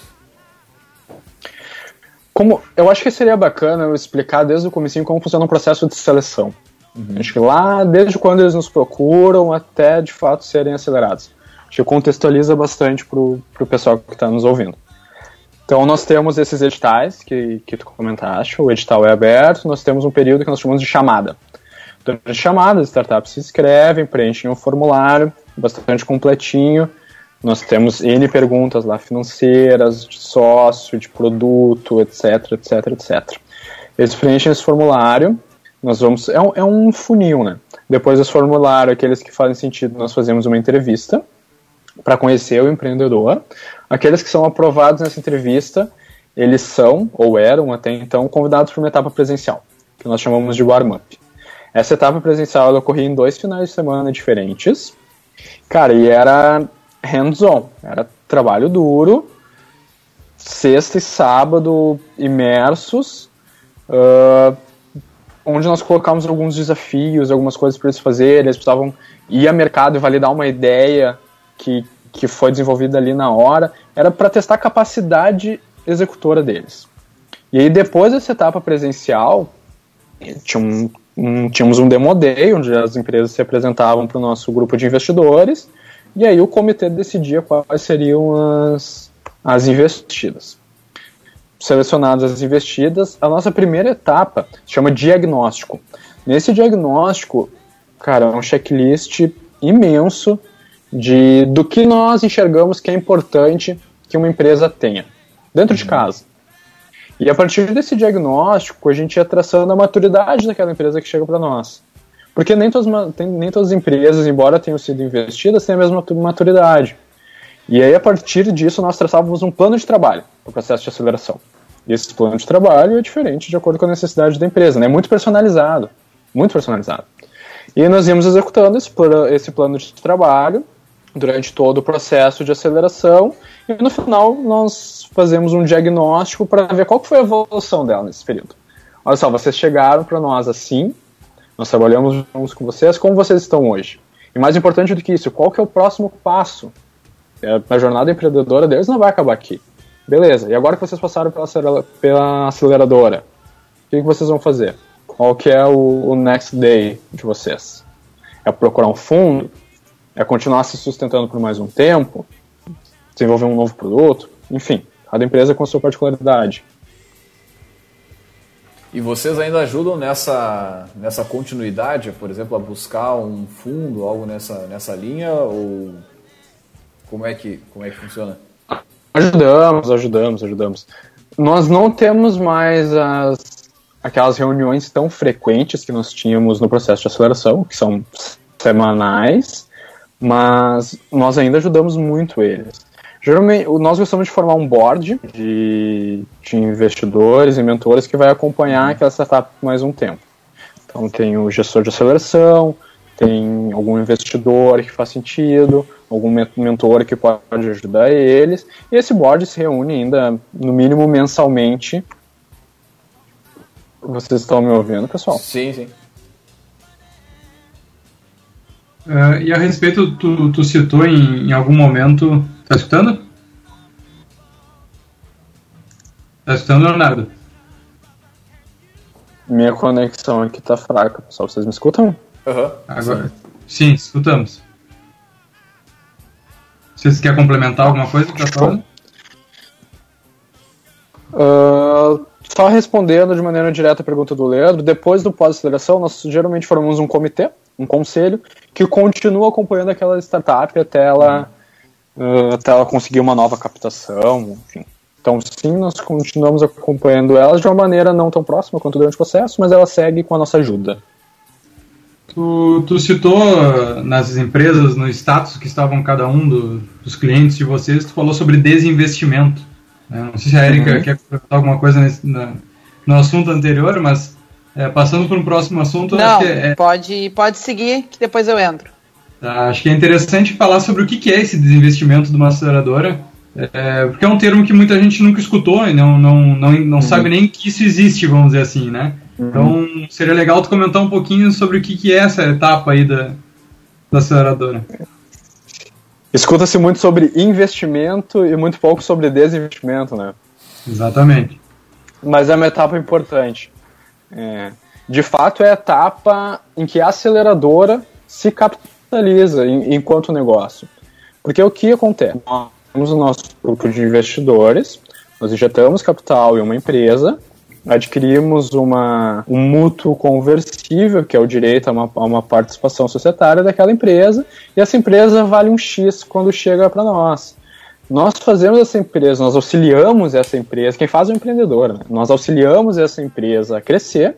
Como, eu acho que seria bacana eu explicar desde o começo como funciona o processo de seleção. Uhum. Acho que lá, desde quando eles nos procuram até de fato serem acelerados. Que contextualiza bastante para o pessoal que está nos ouvindo. Então, nós temos esses editais que, que tu comentaste, o edital é aberto, nós temos um período que nós chamamos de chamada. Durante chamada, as startups se inscrevem, preenchem um formulário bastante completinho, nós temos N perguntas lá financeiras, de sócio, de produto, etc, etc, etc. Eles preenchem esse formulário, nós vamos. É um, é um funil, né? Depois desse formulário, aqueles que fazem sentido, nós fazemos uma entrevista para conhecer o empreendedor. Aqueles que são aprovados nessa entrevista, eles são, ou eram até então, convidados para uma etapa presencial, que nós chamamos de warm-up. Essa etapa presencial ocorria em dois finais de semana diferentes. Cara, e era hands-on, era trabalho duro, sexta e sábado imersos, uh, onde nós colocamos alguns desafios, algumas coisas para eles fazerem, eles precisavam ir ao mercado e validar uma ideia que, que foi desenvolvida ali na hora, era para testar a capacidade executora deles. E aí, depois dessa etapa presencial, tinha um, um, tínhamos um demo day, onde as empresas se apresentavam para o nosso grupo de investidores, e aí o comitê decidia quais seriam as, as investidas. Selecionadas as investidas, a nossa primeira etapa se chama diagnóstico. Nesse diagnóstico, cara, é um checklist imenso de do que nós enxergamos que é importante que uma empresa tenha dentro de uhum. casa. E a partir desse diagnóstico, a gente ia traçando a maturidade daquela empresa que chega para nós. Porque nem todas, nem todas as empresas, embora tenham sido investidas, têm a mesma maturidade. E aí, a partir disso, nós traçávamos um plano de trabalho para o processo de aceleração. E esse plano de trabalho é diferente de acordo com a necessidade da empresa, né? É muito personalizado, muito personalizado. E nós íamos executando esse, esse plano de trabalho durante todo o processo de aceleração e no final nós fazemos um diagnóstico para ver qual foi a evolução dela nesse período. Olha só, vocês chegaram para nós assim, nós trabalhamos com vocês, como vocês estão hoje? E mais importante do que isso, qual que é o próximo passo? É, a jornada empreendedora deles não vai acabar aqui. Beleza, e agora que vocês passaram pela, pela aceleradora, o que, que vocês vão fazer? Qual que é o, o next day de vocês? É procurar um fundo? É continuar se sustentando por mais um tempo? Desenvolver um novo produto? Enfim, cada empresa com a sua particularidade. E vocês ainda ajudam nessa, nessa continuidade, por exemplo, a buscar um fundo, algo nessa, nessa linha? Ou como é que, como é que funciona? Ajudamos, ajudamos, ajudamos. Nós não temos mais as, aquelas reuniões tão frequentes que nós tínhamos no processo de aceleração, que são semanais, mas nós ainda ajudamos muito eles. Geralmente, nós gostamos de formar um board de, de investidores e mentores que vai acompanhar aquela startup por mais um tempo. Então, tem o gestor de aceleração, tem algum investidor que faz sentido, algum mentor que pode ajudar eles, e esse board se reúne ainda, no mínimo, mensalmente. Vocês estão me ouvindo, pessoal? Sim, sim. Uh, e a respeito, tu, tu citou em, em algum momento Tá escutando? Tá escutando, Leonardo? Minha conexão aqui tá fraca, pessoal. Vocês me escutam? Uhum. Agora. Sim, escutamos. Vocês querem complementar alguma coisa que tá falando? Uh, só respondendo de maneira direta a pergunta do Leandro, depois do pós-aceleração, nós geralmente formamos um comitê, um conselho, que continua acompanhando aquela startup até ela. Uhum uh, até ela conseguir uma nova captação, enfim. Então, sim, nós continuamos acompanhando elas de uma maneira não tão próxima quanto durante o processo, mas ela segue com a nossa ajuda. Tu, tu citou uh, nas empresas, no status que estavam cada um do, dos clientes de vocês, tu falou sobre desinvestimento. Né? Não sei se a Erika uhum. quer comentar alguma coisa nesse, na, no assunto anterior, mas é, passando para um próximo assunto. Não, é... pode, pode seguir, que depois eu entro. Tá, acho que é interessante falar sobre o que é esse desinvestimento de uma aceleradora, é, porque é um termo que muita gente nunca escutou e não, não, não, não uhum. sabe nem que isso existe, vamos dizer assim, né? Uhum. Então seria legal tu comentar um pouquinho sobre o que, que é essa etapa aí da, da aceleradora. Escuta-se muito sobre investimento e muito pouco sobre desinvestimento, né? Exatamente. Mas é uma etapa importante. É, de fato, é a etapa em que a aceleradora se capitaliza enquanto negócio. Porque o que acontece? Nós temos o nosso grupo de investidores, nós injetamos capital em uma empresa, adquirimos uma, um mútuo conversível, que é o direito a uma, a uma participação societária daquela empresa, e essa empresa vale um X quando chega para nós. Nós fazemos essa empresa, nós auxiliamos essa empresa, quem faz é o empreendedor, né? nós auxiliamos essa empresa a crescer,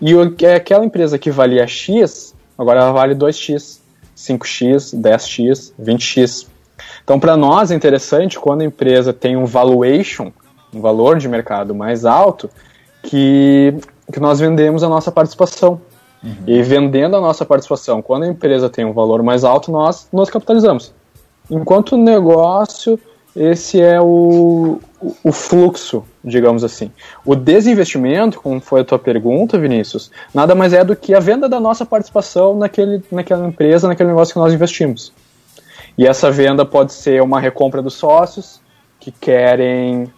e aquela empresa que valia X, agora ela vale 2X. 5x, 10x, 20x. Então, para nós é interessante quando a empresa tem um valuation, um valor de mercado mais alto, que, que nós vendemos a nossa participação. Uhum. E vendendo a nossa participação, quando a empresa tem um valor mais alto, nós nos capitalizamos. Enquanto negócio, esse é o, o, fluxo, digamos assim. O desinvestimento, como foi a tua pergunta, Vinícius, nada mais é do que a venda da nossa participação naquele, naquela empresa, naquele negócio que nós investimos. E essa venda pode ser uma recompra dos sócios que querem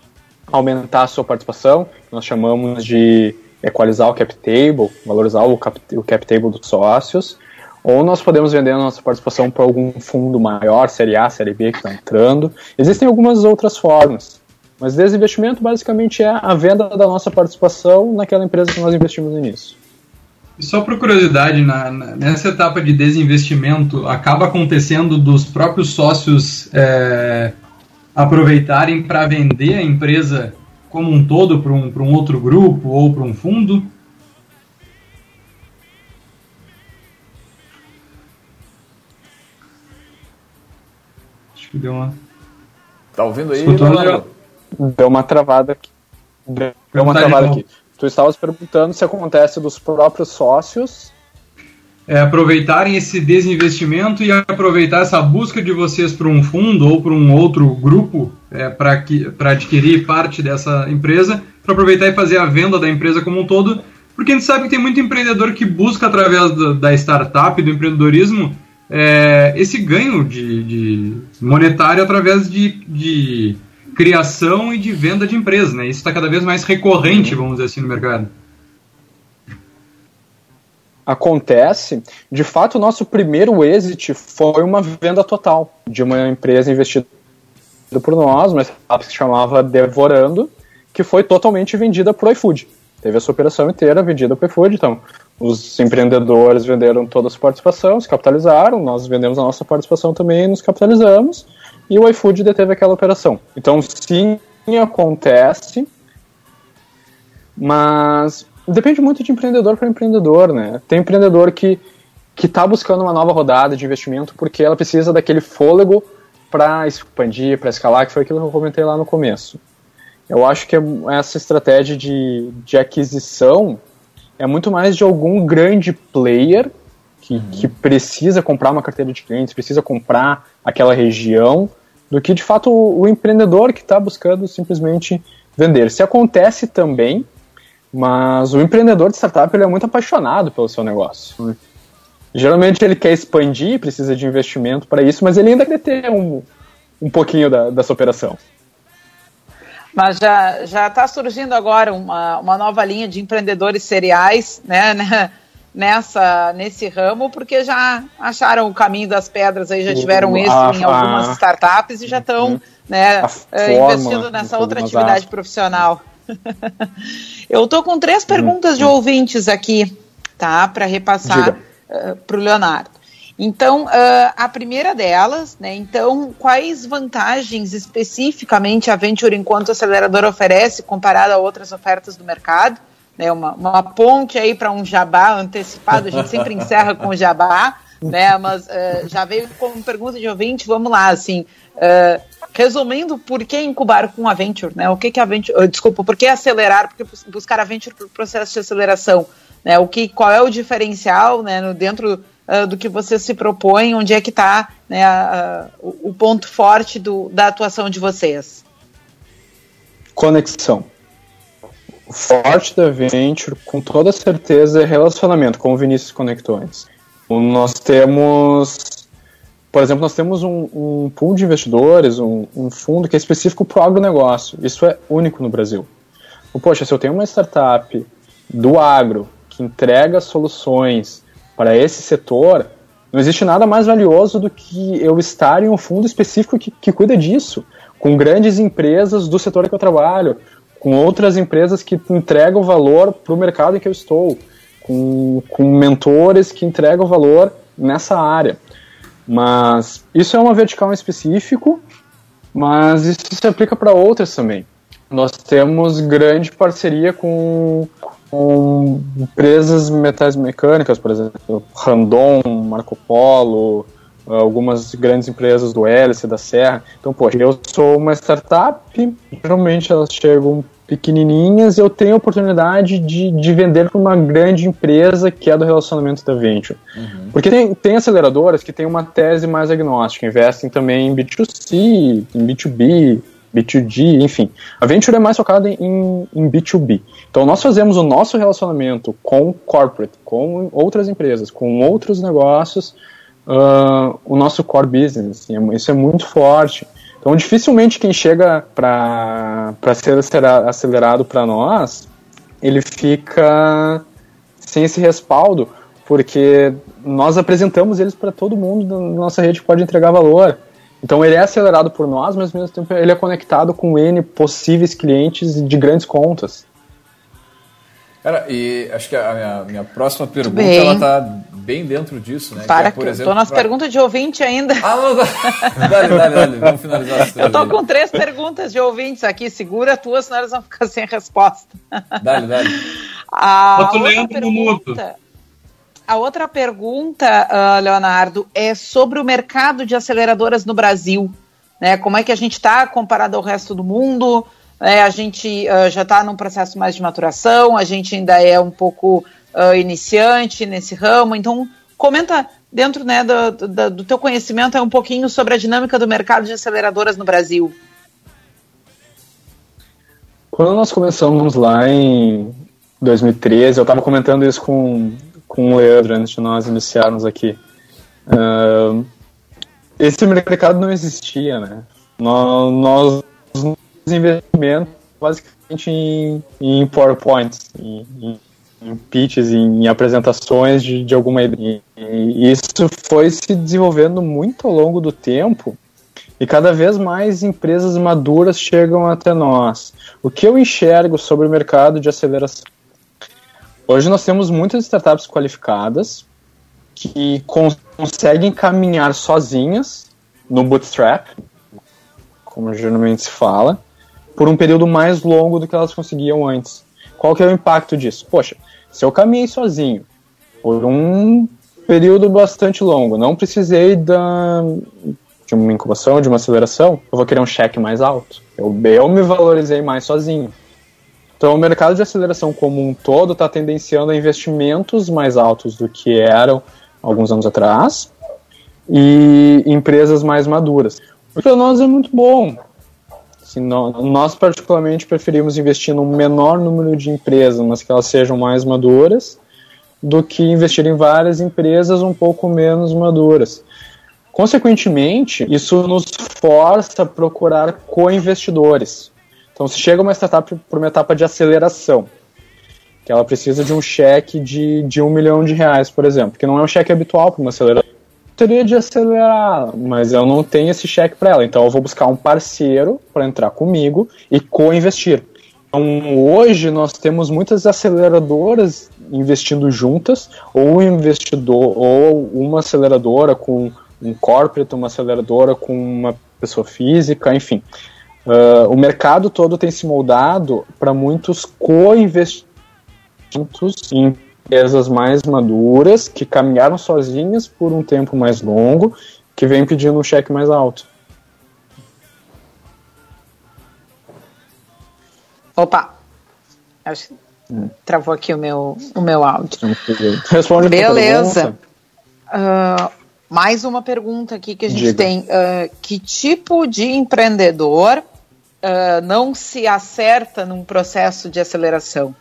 aumentar a sua participação, nós chamamos de equalizar o cap table, valorizar o cap, o cap table dos sócios, ou nós podemos vender a nossa participação para algum fundo maior, Série A, Série B, que está entrando. Existem algumas outras formas. Mas desinvestimento basicamente é a venda da nossa participação naquela empresa que nós investimos no início. E só por curiosidade, na, nessa etapa de desinvestimento, acaba acontecendo dos próprios sócios é, aproveitarem para vender a empresa como um todo para um, um outro grupo ou para um fundo? Que deu uma. Tá ouvindo aí, Leonardo? Deu uma travada aqui. Deu uma Tá travada aqui. Tu estavas perguntando se acontece dos próprios sócios. É, aproveitarem esse desinvestimento e aproveitar essa busca de vocês para um fundo ou para um outro grupo é, para adquirir parte dessa empresa, para aproveitar e fazer a venda da empresa como um todo, porque a gente sabe que tem muito empreendedor que busca através da, da startup, do empreendedorismo, é, esse ganho de, de monetário através de, de, criação e de venda de empresas. Né? Isso está cada vez mais recorrente, vamos dizer assim, no mercado. Acontece. De fato, o nosso primeiro exit foi uma venda total de uma empresa investida por nós, uma startup que se chamava Devorando, que foi totalmente vendida para o iFood. Teve essa operação inteira vendida para o iFood, então os empreendedores venderam toda a sua participação, capitalizaram, nós vendemos a nossa participação também, nos capitalizamos, e o iFood deteve aquela operação. Então, sim, acontece, mas depende muito de empreendedor para empreendedor, né? Tem empreendedor que que está buscando uma nova rodada de investimento porque ela precisa daquele fôlego para expandir, para escalar, que foi aquilo que eu comentei lá no começo. Eu acho que essa estratégia de, de aquisição é muito mais de algum grande player que, uhum. que precisa comprar uma carteira de clientes, precisa comprar aquela região, do que de fato o, o empreendedor que está buscando simplesmente vender. Se acontece também, mas o empreendedor de startup ele é muito apaixonado pelo seu negócio. Uhum. Geralmente ele quer expandir, precisa de investimento para isso, mas ele ainda quer ter um, um pouquinho da, dessa operação. Mas já já está surgindo agora uma, uma nova linha de empreendedores seriais, né, [laughs] né, nessa nesse ramo, porque já acharam o caminho das pedras aí, já tiveram êxito em algumas startups e já estão uhum. né, eh, investindo nessa outra atividade profissional. [laughs] Eu estou com três perguntas de ouvintes aqui, tá, para repassar uh, eh, para o Leonardo. Então, uh, a primeira delas, né, então, quais vantagens especificamente a Venture enquanto aceleradora oferece comparado a outras ofertas do mercado? Né, uma, uma ponte aí para um jabá antecipado, a gente sempre [laughs] encerra com jabá, né, mas uh, já veio como pergunta de ouvinte, vamos lá, assim, uh, resumindo, por que incubar com a Venture, né, o que que a Venture, desculpa, por que acelerar, por que buscar a Venture para o processo de aceleração, né, o que, qual é o diferencial, né, no, dentro uh, do que você se propõe, onde é que está né, o, o, ponto forte do, da atuação de vocês? Conexão. O forte da Venture, com toda certeza, é relacionamento, como o Vinícius conectou antes. Nós temos, por exemplo, nós temos um, um pool de investidores, um, um fundo que é específico para o agronegócio. Isso é único no Brasil. Poxa, se eu tenho uma startup do agro que entrega soluções para esse setor, não existe nada mais valioso do que eu estar em um fundo específico que, que cuida disso, com grandes empresas do setor que eu trabalho, com outras empresas que entregam valor para o mercado em que eu estou, com, com mentores que entregam valor nessa área. Mas isso é uma vertical em específico, mas isso se aplica para outras também. Nós temos grande parceria com, com empresas metais mecânicas, por exemplo, Randon, Marco Polo, algumas grandes empresas do Hélice, da Serra. Então, poxa, eu sou uma startup, geralmente elas chegam pequenininhas, eu tenho a oportunidade de, de vender para uma grande empresa que é do relacionamento da venture. Uhum. Porque tem, tem aceleradoras que têm uma tese mais agnóstica, investem também em B2C, em B2B, B2G, enfim. A Venture é mais focada em, em B2B. Então nós fazemos o nosso relacionamento com corporate, com outras empresas, com outros negócios, uh, o nosso core business. É isso é muito forte. Então dificilmente quem chega para ser acelerado para nós, ele fica sem esse respaldo, porque nós apresentamos eles para todo mundo da nossa rede que pode entregar valor. Então ele é acelerado por nós, mas ao mesmo tempo ele é conectado com N possíveis clientes de grandes contas. Cara, e acho que a minha, minha próxima pergunta ela tá bem dentro disso, né? Para, que é, por exemplo, tô nas pra... perguntas de ouvinte ainda. Ah, não, [laughs] dale, dale, dale, vamos finalizar as Eu tô com três perguntas de ouvintes aqui, segura a tua, senão elas vão ficar sem resposta. Dale, dale. [laughs] A outra pergunta, a outra pergunta, uh, Leonardo, é sobre o mercado de aceleradoras no Brasil. né? Como é que a gente está comparado ao resto do mundo? É, a gente uh, já está num processo mais de maturação, a gente ainda é um pouco uh, iniciante nesse ramo. Então, comenta dentro né, do, do, do teu conhecimento um pouquinho sobre a dinâmica do mercado de aceleradoras no Brasil. Quando nós começamos lá em 2013, eu estava comentando isso com, com o Leandro antes de nós iniciarmos aqui. Uh, esse mercado não existia, né? Nós, nós investimento basicamente em, em PowerPoints, em, em, em pitches, em, em, apresentações de, de alguma ideia. E isso foi se desenvolvendo muito ao longo do tempo e cada vez mais empresas maduras chegam até nós. O que eu enxergo sobre o mercado de aceleração? Hoje nós temos muitas startups qualificadas que conseguem caminhar sozinhas no bootstrap, como geralmente se fala, por um período mais longo do que elas conseguiam antes. Qual que é o impacto disso? Poxa, se eu caminhei sozinho por um período bastante longo, não precisei da, de uma incubação, de uma aceleração, eu vou querer um cheque mais alto. Eu, eu me valorizei mais sozinho. Então, o mercado de aceleração como um todo está tendenciando a investimentos mais altos do que eram alguns anos atrás e empresas mais maduras. Para nós é muito bom. Assim, nós, particularmente, preferimos investir num menor número de empresas, mas que elas sejam mais maduras, do que investir em várias empresas um pouco menos maduras. Consequentemente, isso nos força a procurar co-investidores. Então, se chega uma startup por uma etapa de aceleração, que ela precisa de um cheque de, de um milhão de reais, por exemplo, que não é um cheque habitual para uma aceleração, teria de acelerar, mas eu não tenho esse cheque para ela, então eu vou buscar um parceiro para entrar comigo e co-investir. Então, hoje nós temos muitas aceleradoras investindo juntas, ou um investidor, ou uma aceleradora com um corporate, uma aceleradora com uma pessoa física, enfim. Uh, o mercado todo tem se moldado para muitos co-investimentos em empresas mais maduras, que caminharam sozinhas por um tempo mais longo, que vem pedindo um cheque mais alto. Opa! Acho que hum. travou aqui o meu, o meu áudio. Responde Beleza. Uh, mais uma pergunta aqui que a gente Diga. tem. Uh, que tipo de empreendedor uh, não se acerta num processo de aceleração?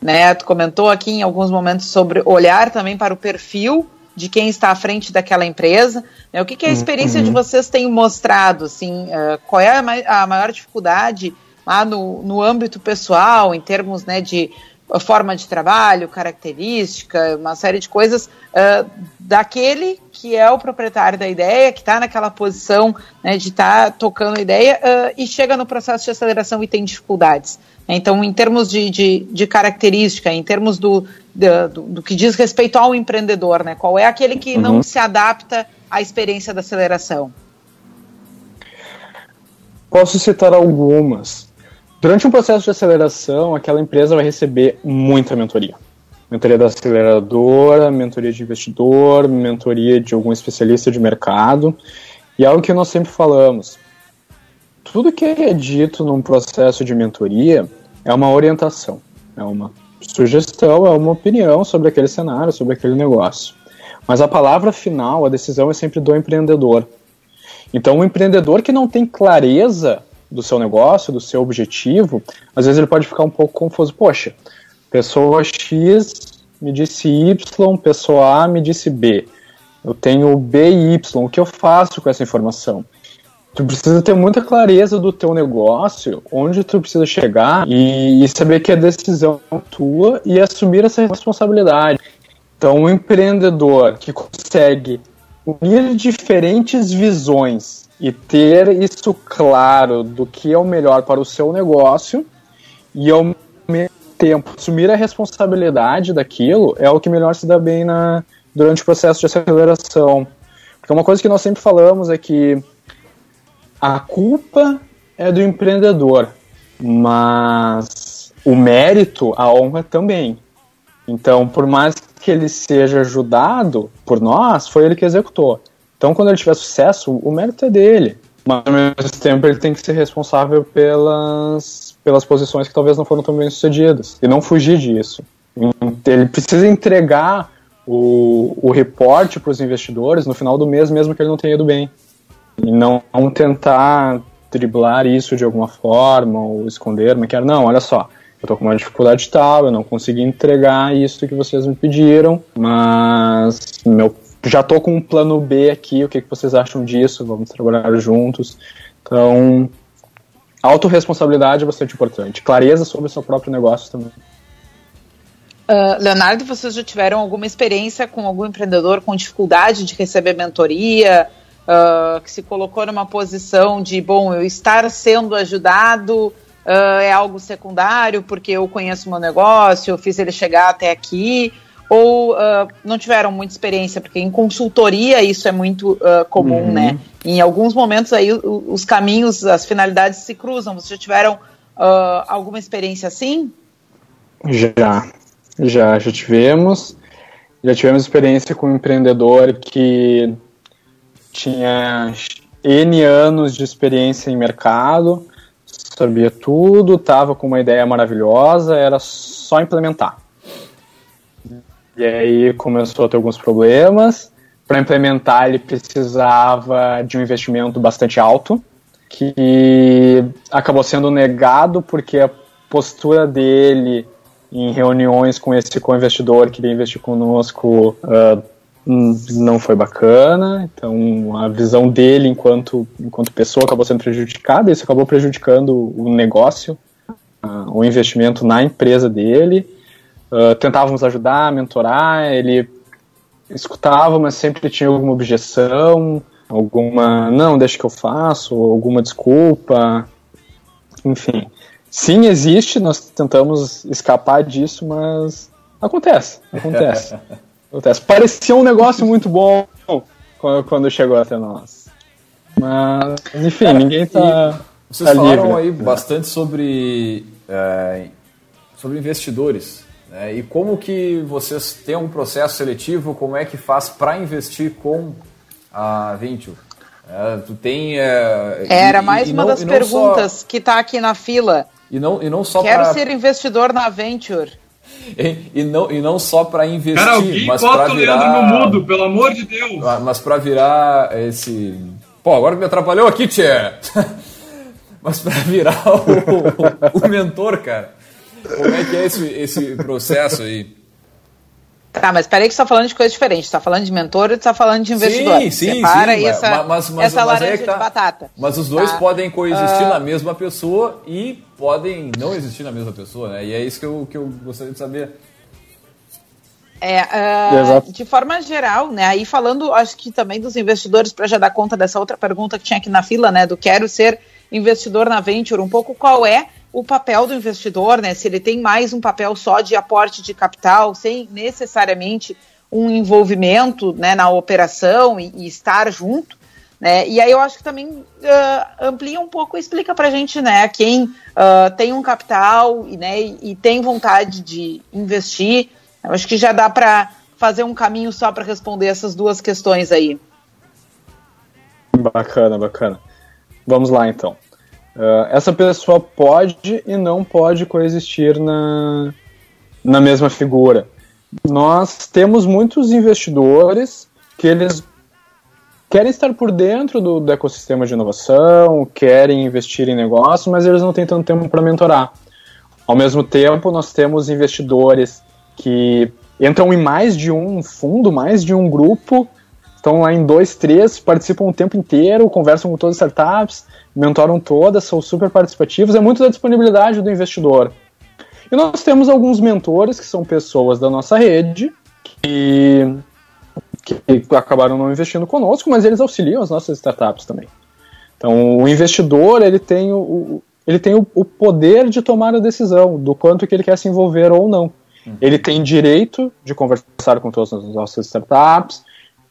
Né? Tu comentou aqui em alguns momentos sobre olhar também para o perfil de quem está à frente daquela empresa. Né? O que, que a experiência uhum. de vocês tem mostrado? Assim, uh, qual é a, a, maior dificuldade lá no, no âmbito pessoal, em termos né, de forma de trabalho, característica, uma série de coisas uh, daquele que é o proprietário da ideia, que está naquela posição né, de estar tá tocando a ideia uh, e chega no processo de aceleração e tem dificuldades. Então, em termos de, de, de característica, em termos do, do, do, que diz respeito ao empreendedor, né? Qual é aquele que uhum. não se adapta à experiência da aceleração? Posso citar algumas. Durante um processo de aceleração, aquela empresa vai receber muita mentoria. Mentoria da aceleradora, mentoria de investidor, mentoria de algum especialista de mercado. E algo que nós sempre falamos: tudo que é dito num processo de mentoria é uma orientação, é uma sugestão, é uma opinião sobre aquele cenário, sobre aquele negócio. Mas a palavra final, a decisão é sempre do empreendedor. Então, o empreendedor que não tem clareza do seu negócio, do seu objetivo, às vezes ele pode ficar um pouco confuso. Poxa, pessoa X me disse Y, pessoa A me disse B. Eu tenho B e Y, o que eu faço com essa informação? Tu precisa ter muita clareza do teu negócio, onde tu precisa chegar e, e saber que a decisão é tua e assumir essa responsabilidade. Então, um empreendedor que consegue unir diferentes visões e ter isso claro do que é o melhor para o seu negócio e ao mesmo tempo assumir a responsabilidade daquilo é o que melhor se dá bem na, durante o processo de aceleração. Porque uma coisa que nós sempre falamos é que a culpa é do empreendedor, mas o mérito, a honra também. Então, por mais que ele seja ajudado por nós, foi ele que executou. Então, quando ele tiver sucesso, o mérito é dele. mas ao mesmo tempo ele tem que ser responsável pelas, pelas posições que talvez não foram tão bem sucedidas e não fugir disso. Ele precisa entregar o, o reporte para os investidores no final do mês, mesmo que ele não tenha ido bem. E não, não tentar driblar isso de alguma forma ou esconder, mas quer não, olha só, eu tô com uma dificuldade tal, eu não consegui entregar isso que vocês me pediram, mas meu, já tô com um plano B aqui, o que, que vocês acham disso? Vamos trabalhar juntos. Então, autorresponsabilidade é bastante importante. Clareza sobre o seu próprio negócio também. Uh, Leonardo, vocês já tiveram alguma experiência com algum empreendedor com dificuldade de receber mentoria, uh, que se colocou numa posição de, bom, eu estar sendo ajudado uh, é algo secundário porque eu conheço o meu negócio, eu fiz ele chegar até aqui, ou não tiveram muita experiência, porque em consultoria isso é muito comum, uhum. né? Em alguns momentos aí os caminhos, as finalidades se cruzam. Vocês já tiveram alguma experiência assim? Já, já, já tivemos. Já tivemos experiência com um empreendedor que tinha N anos de experiência em mercado, sabia tudo, estava com uma ideia maravilhosa, era só implementar. E aí começou a ter alguns problemas. Para implementar, ele precisava de um investimento bastante alto, que acabou sendo negado porque a postura dele em reuniões com esse co-investidor que veio investir conosco uh, não foi bacana. Então a visão dele enquanto, enquanto pessoa acabou sendo prejudicada, isso acabou prejudicando o negócio, uh, o investimento na empresa dele. Uh, tentávamos ajudar, mentorar, ele escutava, mas sempre tinha alguma objeção, alguma não, deixa que eu faço, alguma desculpa, enfim. Sim, existe, nós tentamos escapar disso, mas acontece, acontece. [laughs] acontece. Parecia um negócio muito bom quando chegou até nós. Mas, enfim, Cara, ninguém tá. Vocês tá falaram livre. aí bastante sobre, é, sobre investidores. Né? E como que vocês têm um processo seletivo, como é que faz para investir com a Venture? É, tu tem. É, Era e, mais e uma não, das perguntas só... que está aqui na fila. E não, e não só Quero pra... ser investidor na Venture. E, não, e não só para investir, Cara, alguém mas para virar... Leandro no mudo, pelo amor de Deus. Ah, mas para virar esse... Pô, agora me atrapalhou aqui, Tchê. [laughs] mas para virar o, o, o, mentor, cara. Como é que é esse, esse processo aí? Tá, mas peraí que você está falando de coisa diferente. Você tá falando de mentor ou você tá falando de investidor? Sim, sim, Separa sim. essa, mas, mas, essa mas laranja é tá. de batata. Mas os dois tá. podem coexistir uh... na mesma pessoa e podem não existir na mesma pessoa, né? E é isso que eu, que eu gostaria de saber. É, uh, de forma geral, né? Aí falando, acho que também dos investidores, para já dar conta dessa outra pergunta que tinha aqui na fila, né? Do quero ser investidor na Venture, um pouco qual é o papel do investidor, né? Se ele tem mais um papel só de aporte de capital, sem necessariamente um envolvimento né, na operação e, e estar junto. Né? E aí eu acho que também uh, amplia um pouco, explica para gente, né, quem uh, tem um capital e, né, e, tem vontade de investir. Eu acho que já dá para fazer um caminho só para responder essas duas questões aí. Bacana, bacana. Vamos lá então. Uh, essa pessoa pode e não pode coexistir na, na mesma figura. Nós temos muitos investidores que eles querem estar por dentro do, do ecossistema de inovação, querem investir em negócios, mas eles não têm tanto tempo para mentorar. Ao mesmo tempo, nós temos investidores que entram em mais de um fundo, mais de um grupo, estão lá em dois, três, participam o tempo inteiro, conversam com todas as startups, mentoram todas, são super participativos, é muito da disponibilidade do investidor. E nós temos alguns mentores que são pessoas da nossa rede que, que acabaram não investindo conosco, mas eles auxiliam as nossas startups também. Então, o investidor ele tem o, ele tem o, o poder de tomar a decisão do quanto que ele quer se envolver ou não. Uhum. Ele tem direito de conversar com todas as nossas startups,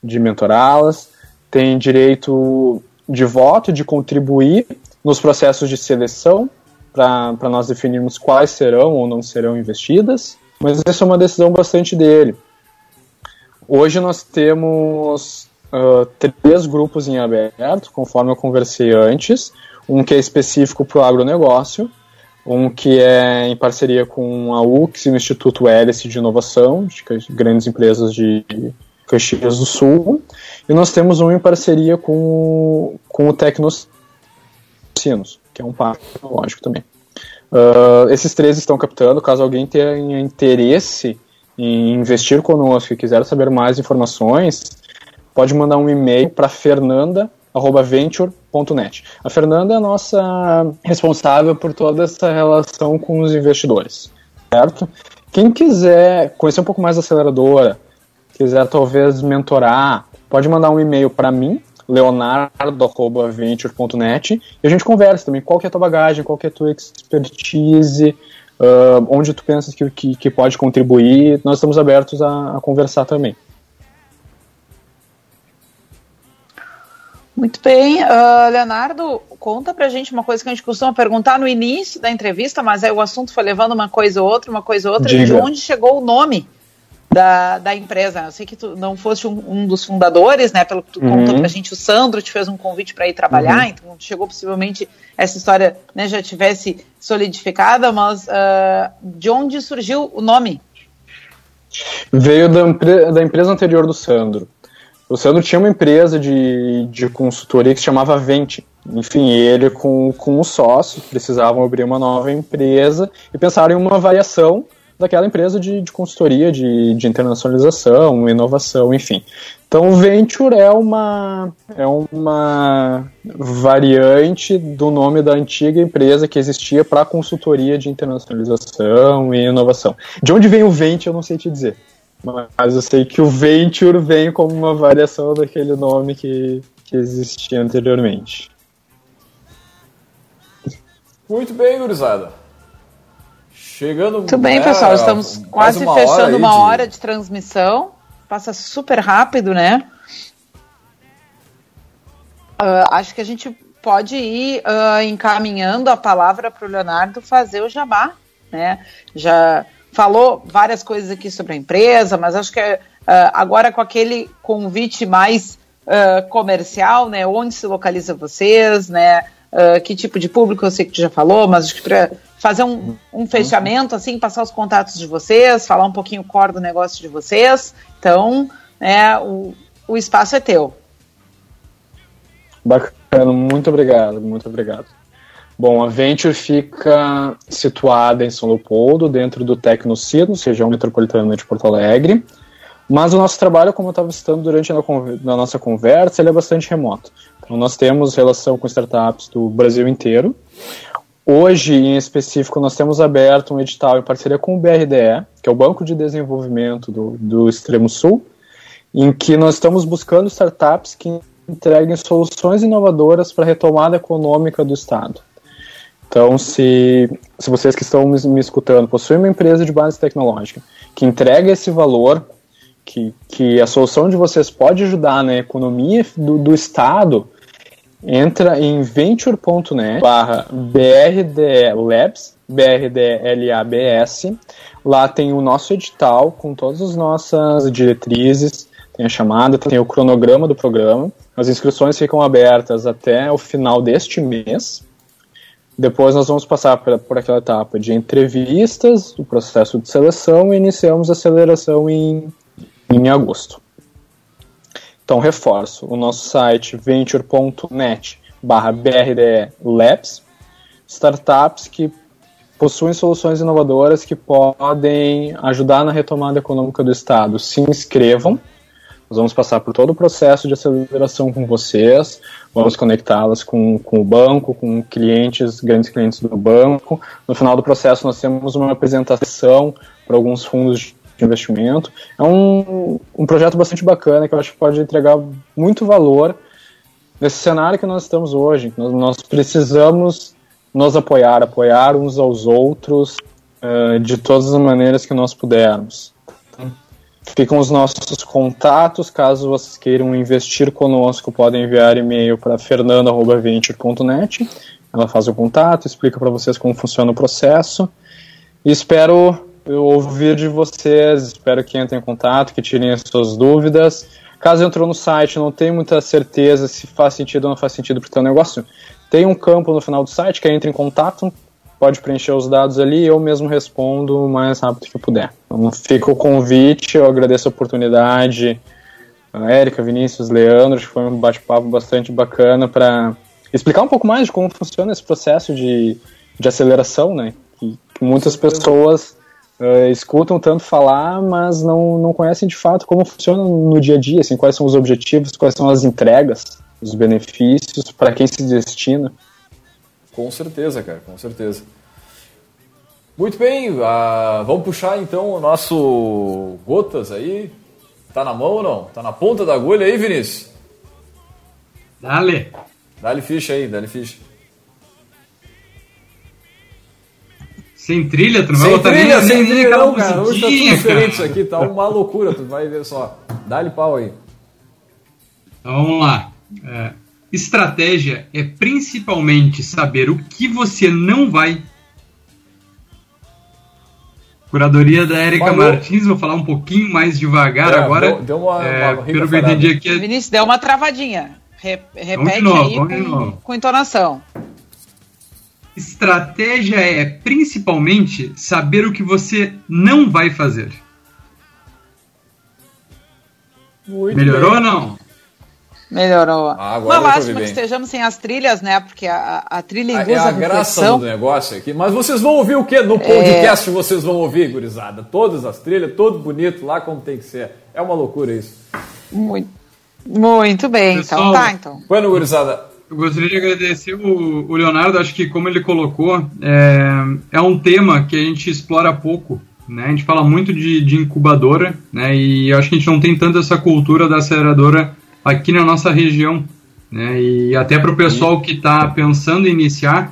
de mentorá-las, tem direito de voto, de contribuir nos processos de seleção para nós definirmos quais serão ou não serão investidas, mas essa é uma decisão bastante dele. Hoje nós temos uh, três grupos em aberto, conforme eu conversei antes. Um que é específico para o agronegócio, um que é em parceria com a UX e o Instituto Hélice de Inovação, de grandes empresas de Caxias do Sul, e nós temos um em parceria com, com o Tecnocinos, que é um parque tecnológico também. Uh, esses três estão captando, caso alguém tenha interesse em investir conosco e quiser saber mais informações, pode mandar um e-mail para fernanda@venture.net. A Fernanda é a nossa responsável por toda essa relação com os investidores, certo? Quem quiser conhecer um pouco mais da aceleradora, quiser talvez mentorar, pode mandar um e-mail para mim, leonardo.venture.net e a gente conversa também qual que é a tua bagagem, qual que é a tua expertise, uh, onde tu pensas que, que, que, pode contribuir, nós estamos abertos a, a conversar também. Muito bem, uh, Leonardo, conta pra gente uma coisa que a gente costuma perguntar no início da entrevista, mas aí o assunto foi levando uma coisa ou outra, uma coisa ou outra, Diga. de onde chegou o nome da, da empresa. Eu sei que tu não foste um, um dos fundadores, né? Pelo que tu uhum. contou pra gente, o Sandro te fez um convite para ir trabalhar, uhum. então chegou possivelmente essa história né, já tivesse solidificada, mas uh, de onde surgiu o nome? Veio da, da empresa anterior do Sandro. O Sandro tinha uma empresa de, de consultoria que se chamava Vente. Enfim, ele com, com os sócios precisavam abrir uma nova empresa e pensaram em uma variação daquela empresa de, de consultoria, de, de internacionalização, inovação, enfim. Então, o Venture é uma, é uma variante do nome da antiga empresa que existia para consultoria de internacionalização e inovação. De onde vem o Venture, eu não sei te dizer. Mas eu sei que o Venture vem como uma variação daquele nome que, que existia anteriormente. Muito bem, gurizada. Chegando. Muito bem, pessoal. Estamos quase uma fechando hora uma de... hora de transmissão. Passa super rápido, né? Uh, acho que a gente pode ir uh, encaminhando a palavra para o Leonardo fazer o jabá, né? Já falou várias coisas aqui sobre a empresa, mas acho que uh, agora com aquele convite mais comercial, né? Onde se localiza vocês, né? Que tipo de público eu sei que tu já falou, mas acho que para fazer um, um fechamento, assim, passar os contatos de vocês, falar um pouquinho o core do negócio de vocês. Então, né, o, o espaço é teu. Bacana, muito obrigado, muito obrigado. Bom, a Venture fica situada em São Leopoldo, dentro do Tecnocinos, região metropolitana de Porto Alegre. Mas o nosso trabalho, como eu estava citando durante a nossa conversa, ele é bastante remoto. Nós temos relação com startups do Brasil inteiro. Hoje, em específico, nós temos aberto um edital em parceria com o BRDE, que é o Banco de Desenvolvimento do, do Extremo Sul, em que nós estamos buscando startups que entreguem soluções inovadoras para a retomada econômica do Estado. Então, se, se vocês que estão me, me escutando possuem uma empresa de base tecnológica que entrega esse valor, que, que a solução de vocês pode ajudar na economia do, do Estado, entra em venture.net barra brdlabs, brdlabs. Lá tem o nosso edital com todas as nossas diretrizes, tem a chamada, tem o cronograma do programa. As inscrições ficam abertas até o final deste mês. Depois nós vamos passar por, por aquela etapa de entrevistas, o processo de seleção e iniciamos a aceleração em, em agosto. Então, reforço, o nosso site venture.net barra Labs, startups que possuem soluções inovadoras que podem ajudar na retomada econômica do Estado. Se inscrevam, nós vamos passar por todo o processo de aceleração com vocês, vamos conectá-las com, com o banco, com clientes, grandes clientes do banco. No final do processo, nós temos uma apresentação para alguns fundos de investimento. É um, um projeto bastante bacana que eu acho que pode entregar muito valor nesse cenário que nós estamos hoje. Nós, nós precisamos nos apoiar, apoiar uns aos outros uh, de todas as maneiras que nós pudermos. Ficam os nossos contatos, caso vocês queiram investir conosco, podem enviar e-mail para fernanda.venture.net. Ela faz o contato, explica para vocês como funciona o processo. E espero ouvir de vocês. Espero que entrem em contato, que tirem as suas dúvidas. caso entrou no site, não tem muita certeza se faz sentido ou não faz sentido para o teu negócio, tem um campo no final do site que é entre em contato, pode preencher os dados ali e eu mesmo respondo o mais rápido que eu puder. Então fica o convite, eu agradeço a oportunidade, a Érica, Vinícius, Leandro, acho que foi um bate-papo bastante bacana para explicar um pouco mais de como funciona esse processo de, de aceleração, né? Que, que muitas pessoas uh, escutam tanto falar, mas não, não conhecem de fato como funciona no dia a dia, assim, quais são os objetivos, quais são as entregas, os benefícios, para quem se destina. Com certeza, cara, com certeza. Muito bem, uh, vamos puxar então o nosso Gotas aí. Tá na mão ou não? Tá na ponta da agulha aí, Vinícius? Dale. Dá-lhe ficha aí, dá-lhe ficha. Sem trilha, tu não sem vai botar trilha, nem, sem nem, trilha, nem não, cara. Hoje tá tudo diferente isso aqui, tá uma loucura, tu vai ver só. Dá-lhe pau aí. Então vamos lá. É, estratégia é principalmente saber o que você não vai. Curadoria da Érica Falou. Martins, vou falar um pouquinho mais devagar É, agora. deu- deu uma- É, uma pelo que eu entendi aqui, é Vinícius, deu uma travadinha. Re- repete novo, aí vamos de com, novo. com entonação. Estratégia é principalmente saber o que você não vai fazer. Muito Melhorou bem. ou não? Melhorou. Ah, agora Uma lástima que estejamos sem as trilhas, né? Porque a, a trilha É induz a a graça do negócio aqui. Mas vocês vão ouvir o quê? No podcast vocês vão ouvir, gurizada. Todas as trilhas, todo bonito, lá como tem que ser. É uma loucura isso. Muito, muito bem. Pessoal, então tá, então. Bueno, gurizada, Eu gostaria de agradecer o, o Leonardo, acho que como ele colocou, é, é um tema que a gente explora pouco, né? A gente fala muito de, de incubadora, né? E acho que a gente não tem tanto essa cultura da aceleradora aqui na nossa região, né? E até para o pessoal que está pensando em iniciar,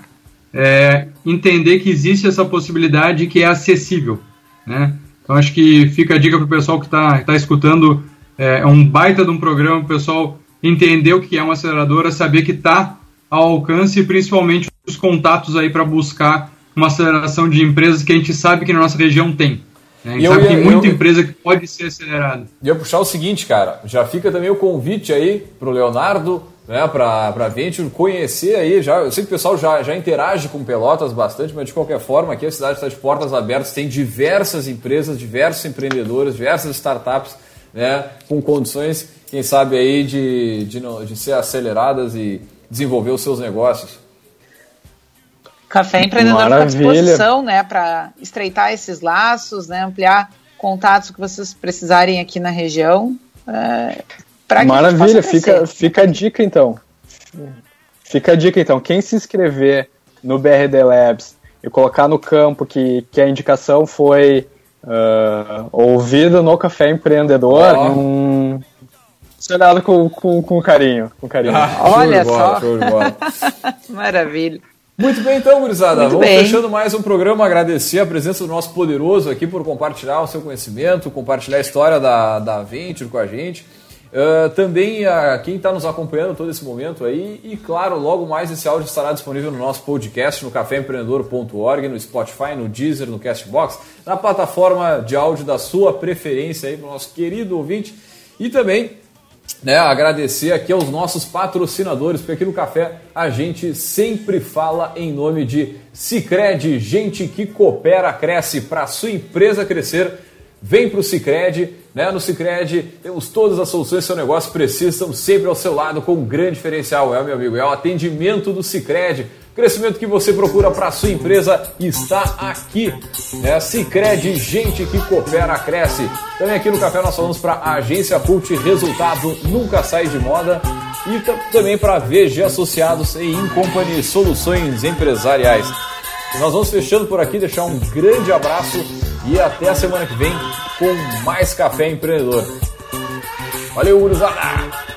é, entender que existe essa possibilidade que é acessível, né? Então acho que fica a dica para o pessoal que está tá escutando, é, é um baita de um programa, o pessoal entender o que é uma aceleradora, saber que está ao alcance e principalmente os contatos aí para buscar uma aceleração de empresas que a gente sabe que na nossa região tem. né? A gente E eu sabe que ia- tem muita eu- empresa que pode ser acelerada. ia puxar o seguinte, cara. Já fica também o convite aí pro Leonardo, né, pra, pra Venture conhecer aí. Já, eu sei que o pessoal já, já interage com Pelotas bastante, mas de qualquer forma, aqui a cidade está de portas abertas, tem diversas empresas, diversos empreendedores, diversas startups, né, com condições, quem sabe aí, de, de, não- de ser aceleradas e desenvolver os seus negócios. Café Empreendedor fica à Maravilha. disposição, né? Para estreitar esses laços, né? Ampliar contatos que vocês precisarem aqui na região. É, pra Maravilha, fica, fica a dica então. Fica a dica então. Quem se inscrever no BRD Labs e colocar no campo que, que a indicação foi ah, ouvida no Café Empreendedor, hum, olhado com, com, com carinho. Com carinho. Olha Show de bola, só. show de bola. [laughs] Maravilha. Muito bem, então, gurizada. Muito Vamos bem. fechando mais um programa. Agradecer a presença do nosso poderoso aqui por compartilhar o seu conhecimento, compartilhar a história da, da Venture com a gente. Ah, também a quem está nos acompanhando todo esse momento aí. E, claro, logo mais esse áudio estará disponível no nosso podcast, no caféempreendedor.org, no Spotify, no Deezer, no Castbox, na plataforma de áudio da sua preferência aí para o nosso querido ouvinte. E também né, agradecer aqui aos nossos patrocinadores, porque aqui no Café a gente sempre fala em nome de Cicred, gente que coopera, cresce para sua empresa crescer. Vem para o Cicred, né? No Cicred temos todas as soluções que seu negócio precisa, estamos sempre ao seu lado com um grande diferencial, é meu amigo, é o atendimento do Cicred. Crescimento que você procura para sua empresa está aqui. Né? Cicred, gente que coopera, cresce. Também aqui no Café nós falamos para a Agência Cult, resultado nunca sai de moda. E tam- também para VG Associados e Incompany Soluções Empresariais. Nós vamos fechando por aqui, deixar um grande abraço e até a semana que vem com mais Café Empreendedor. Valeu, gurizada!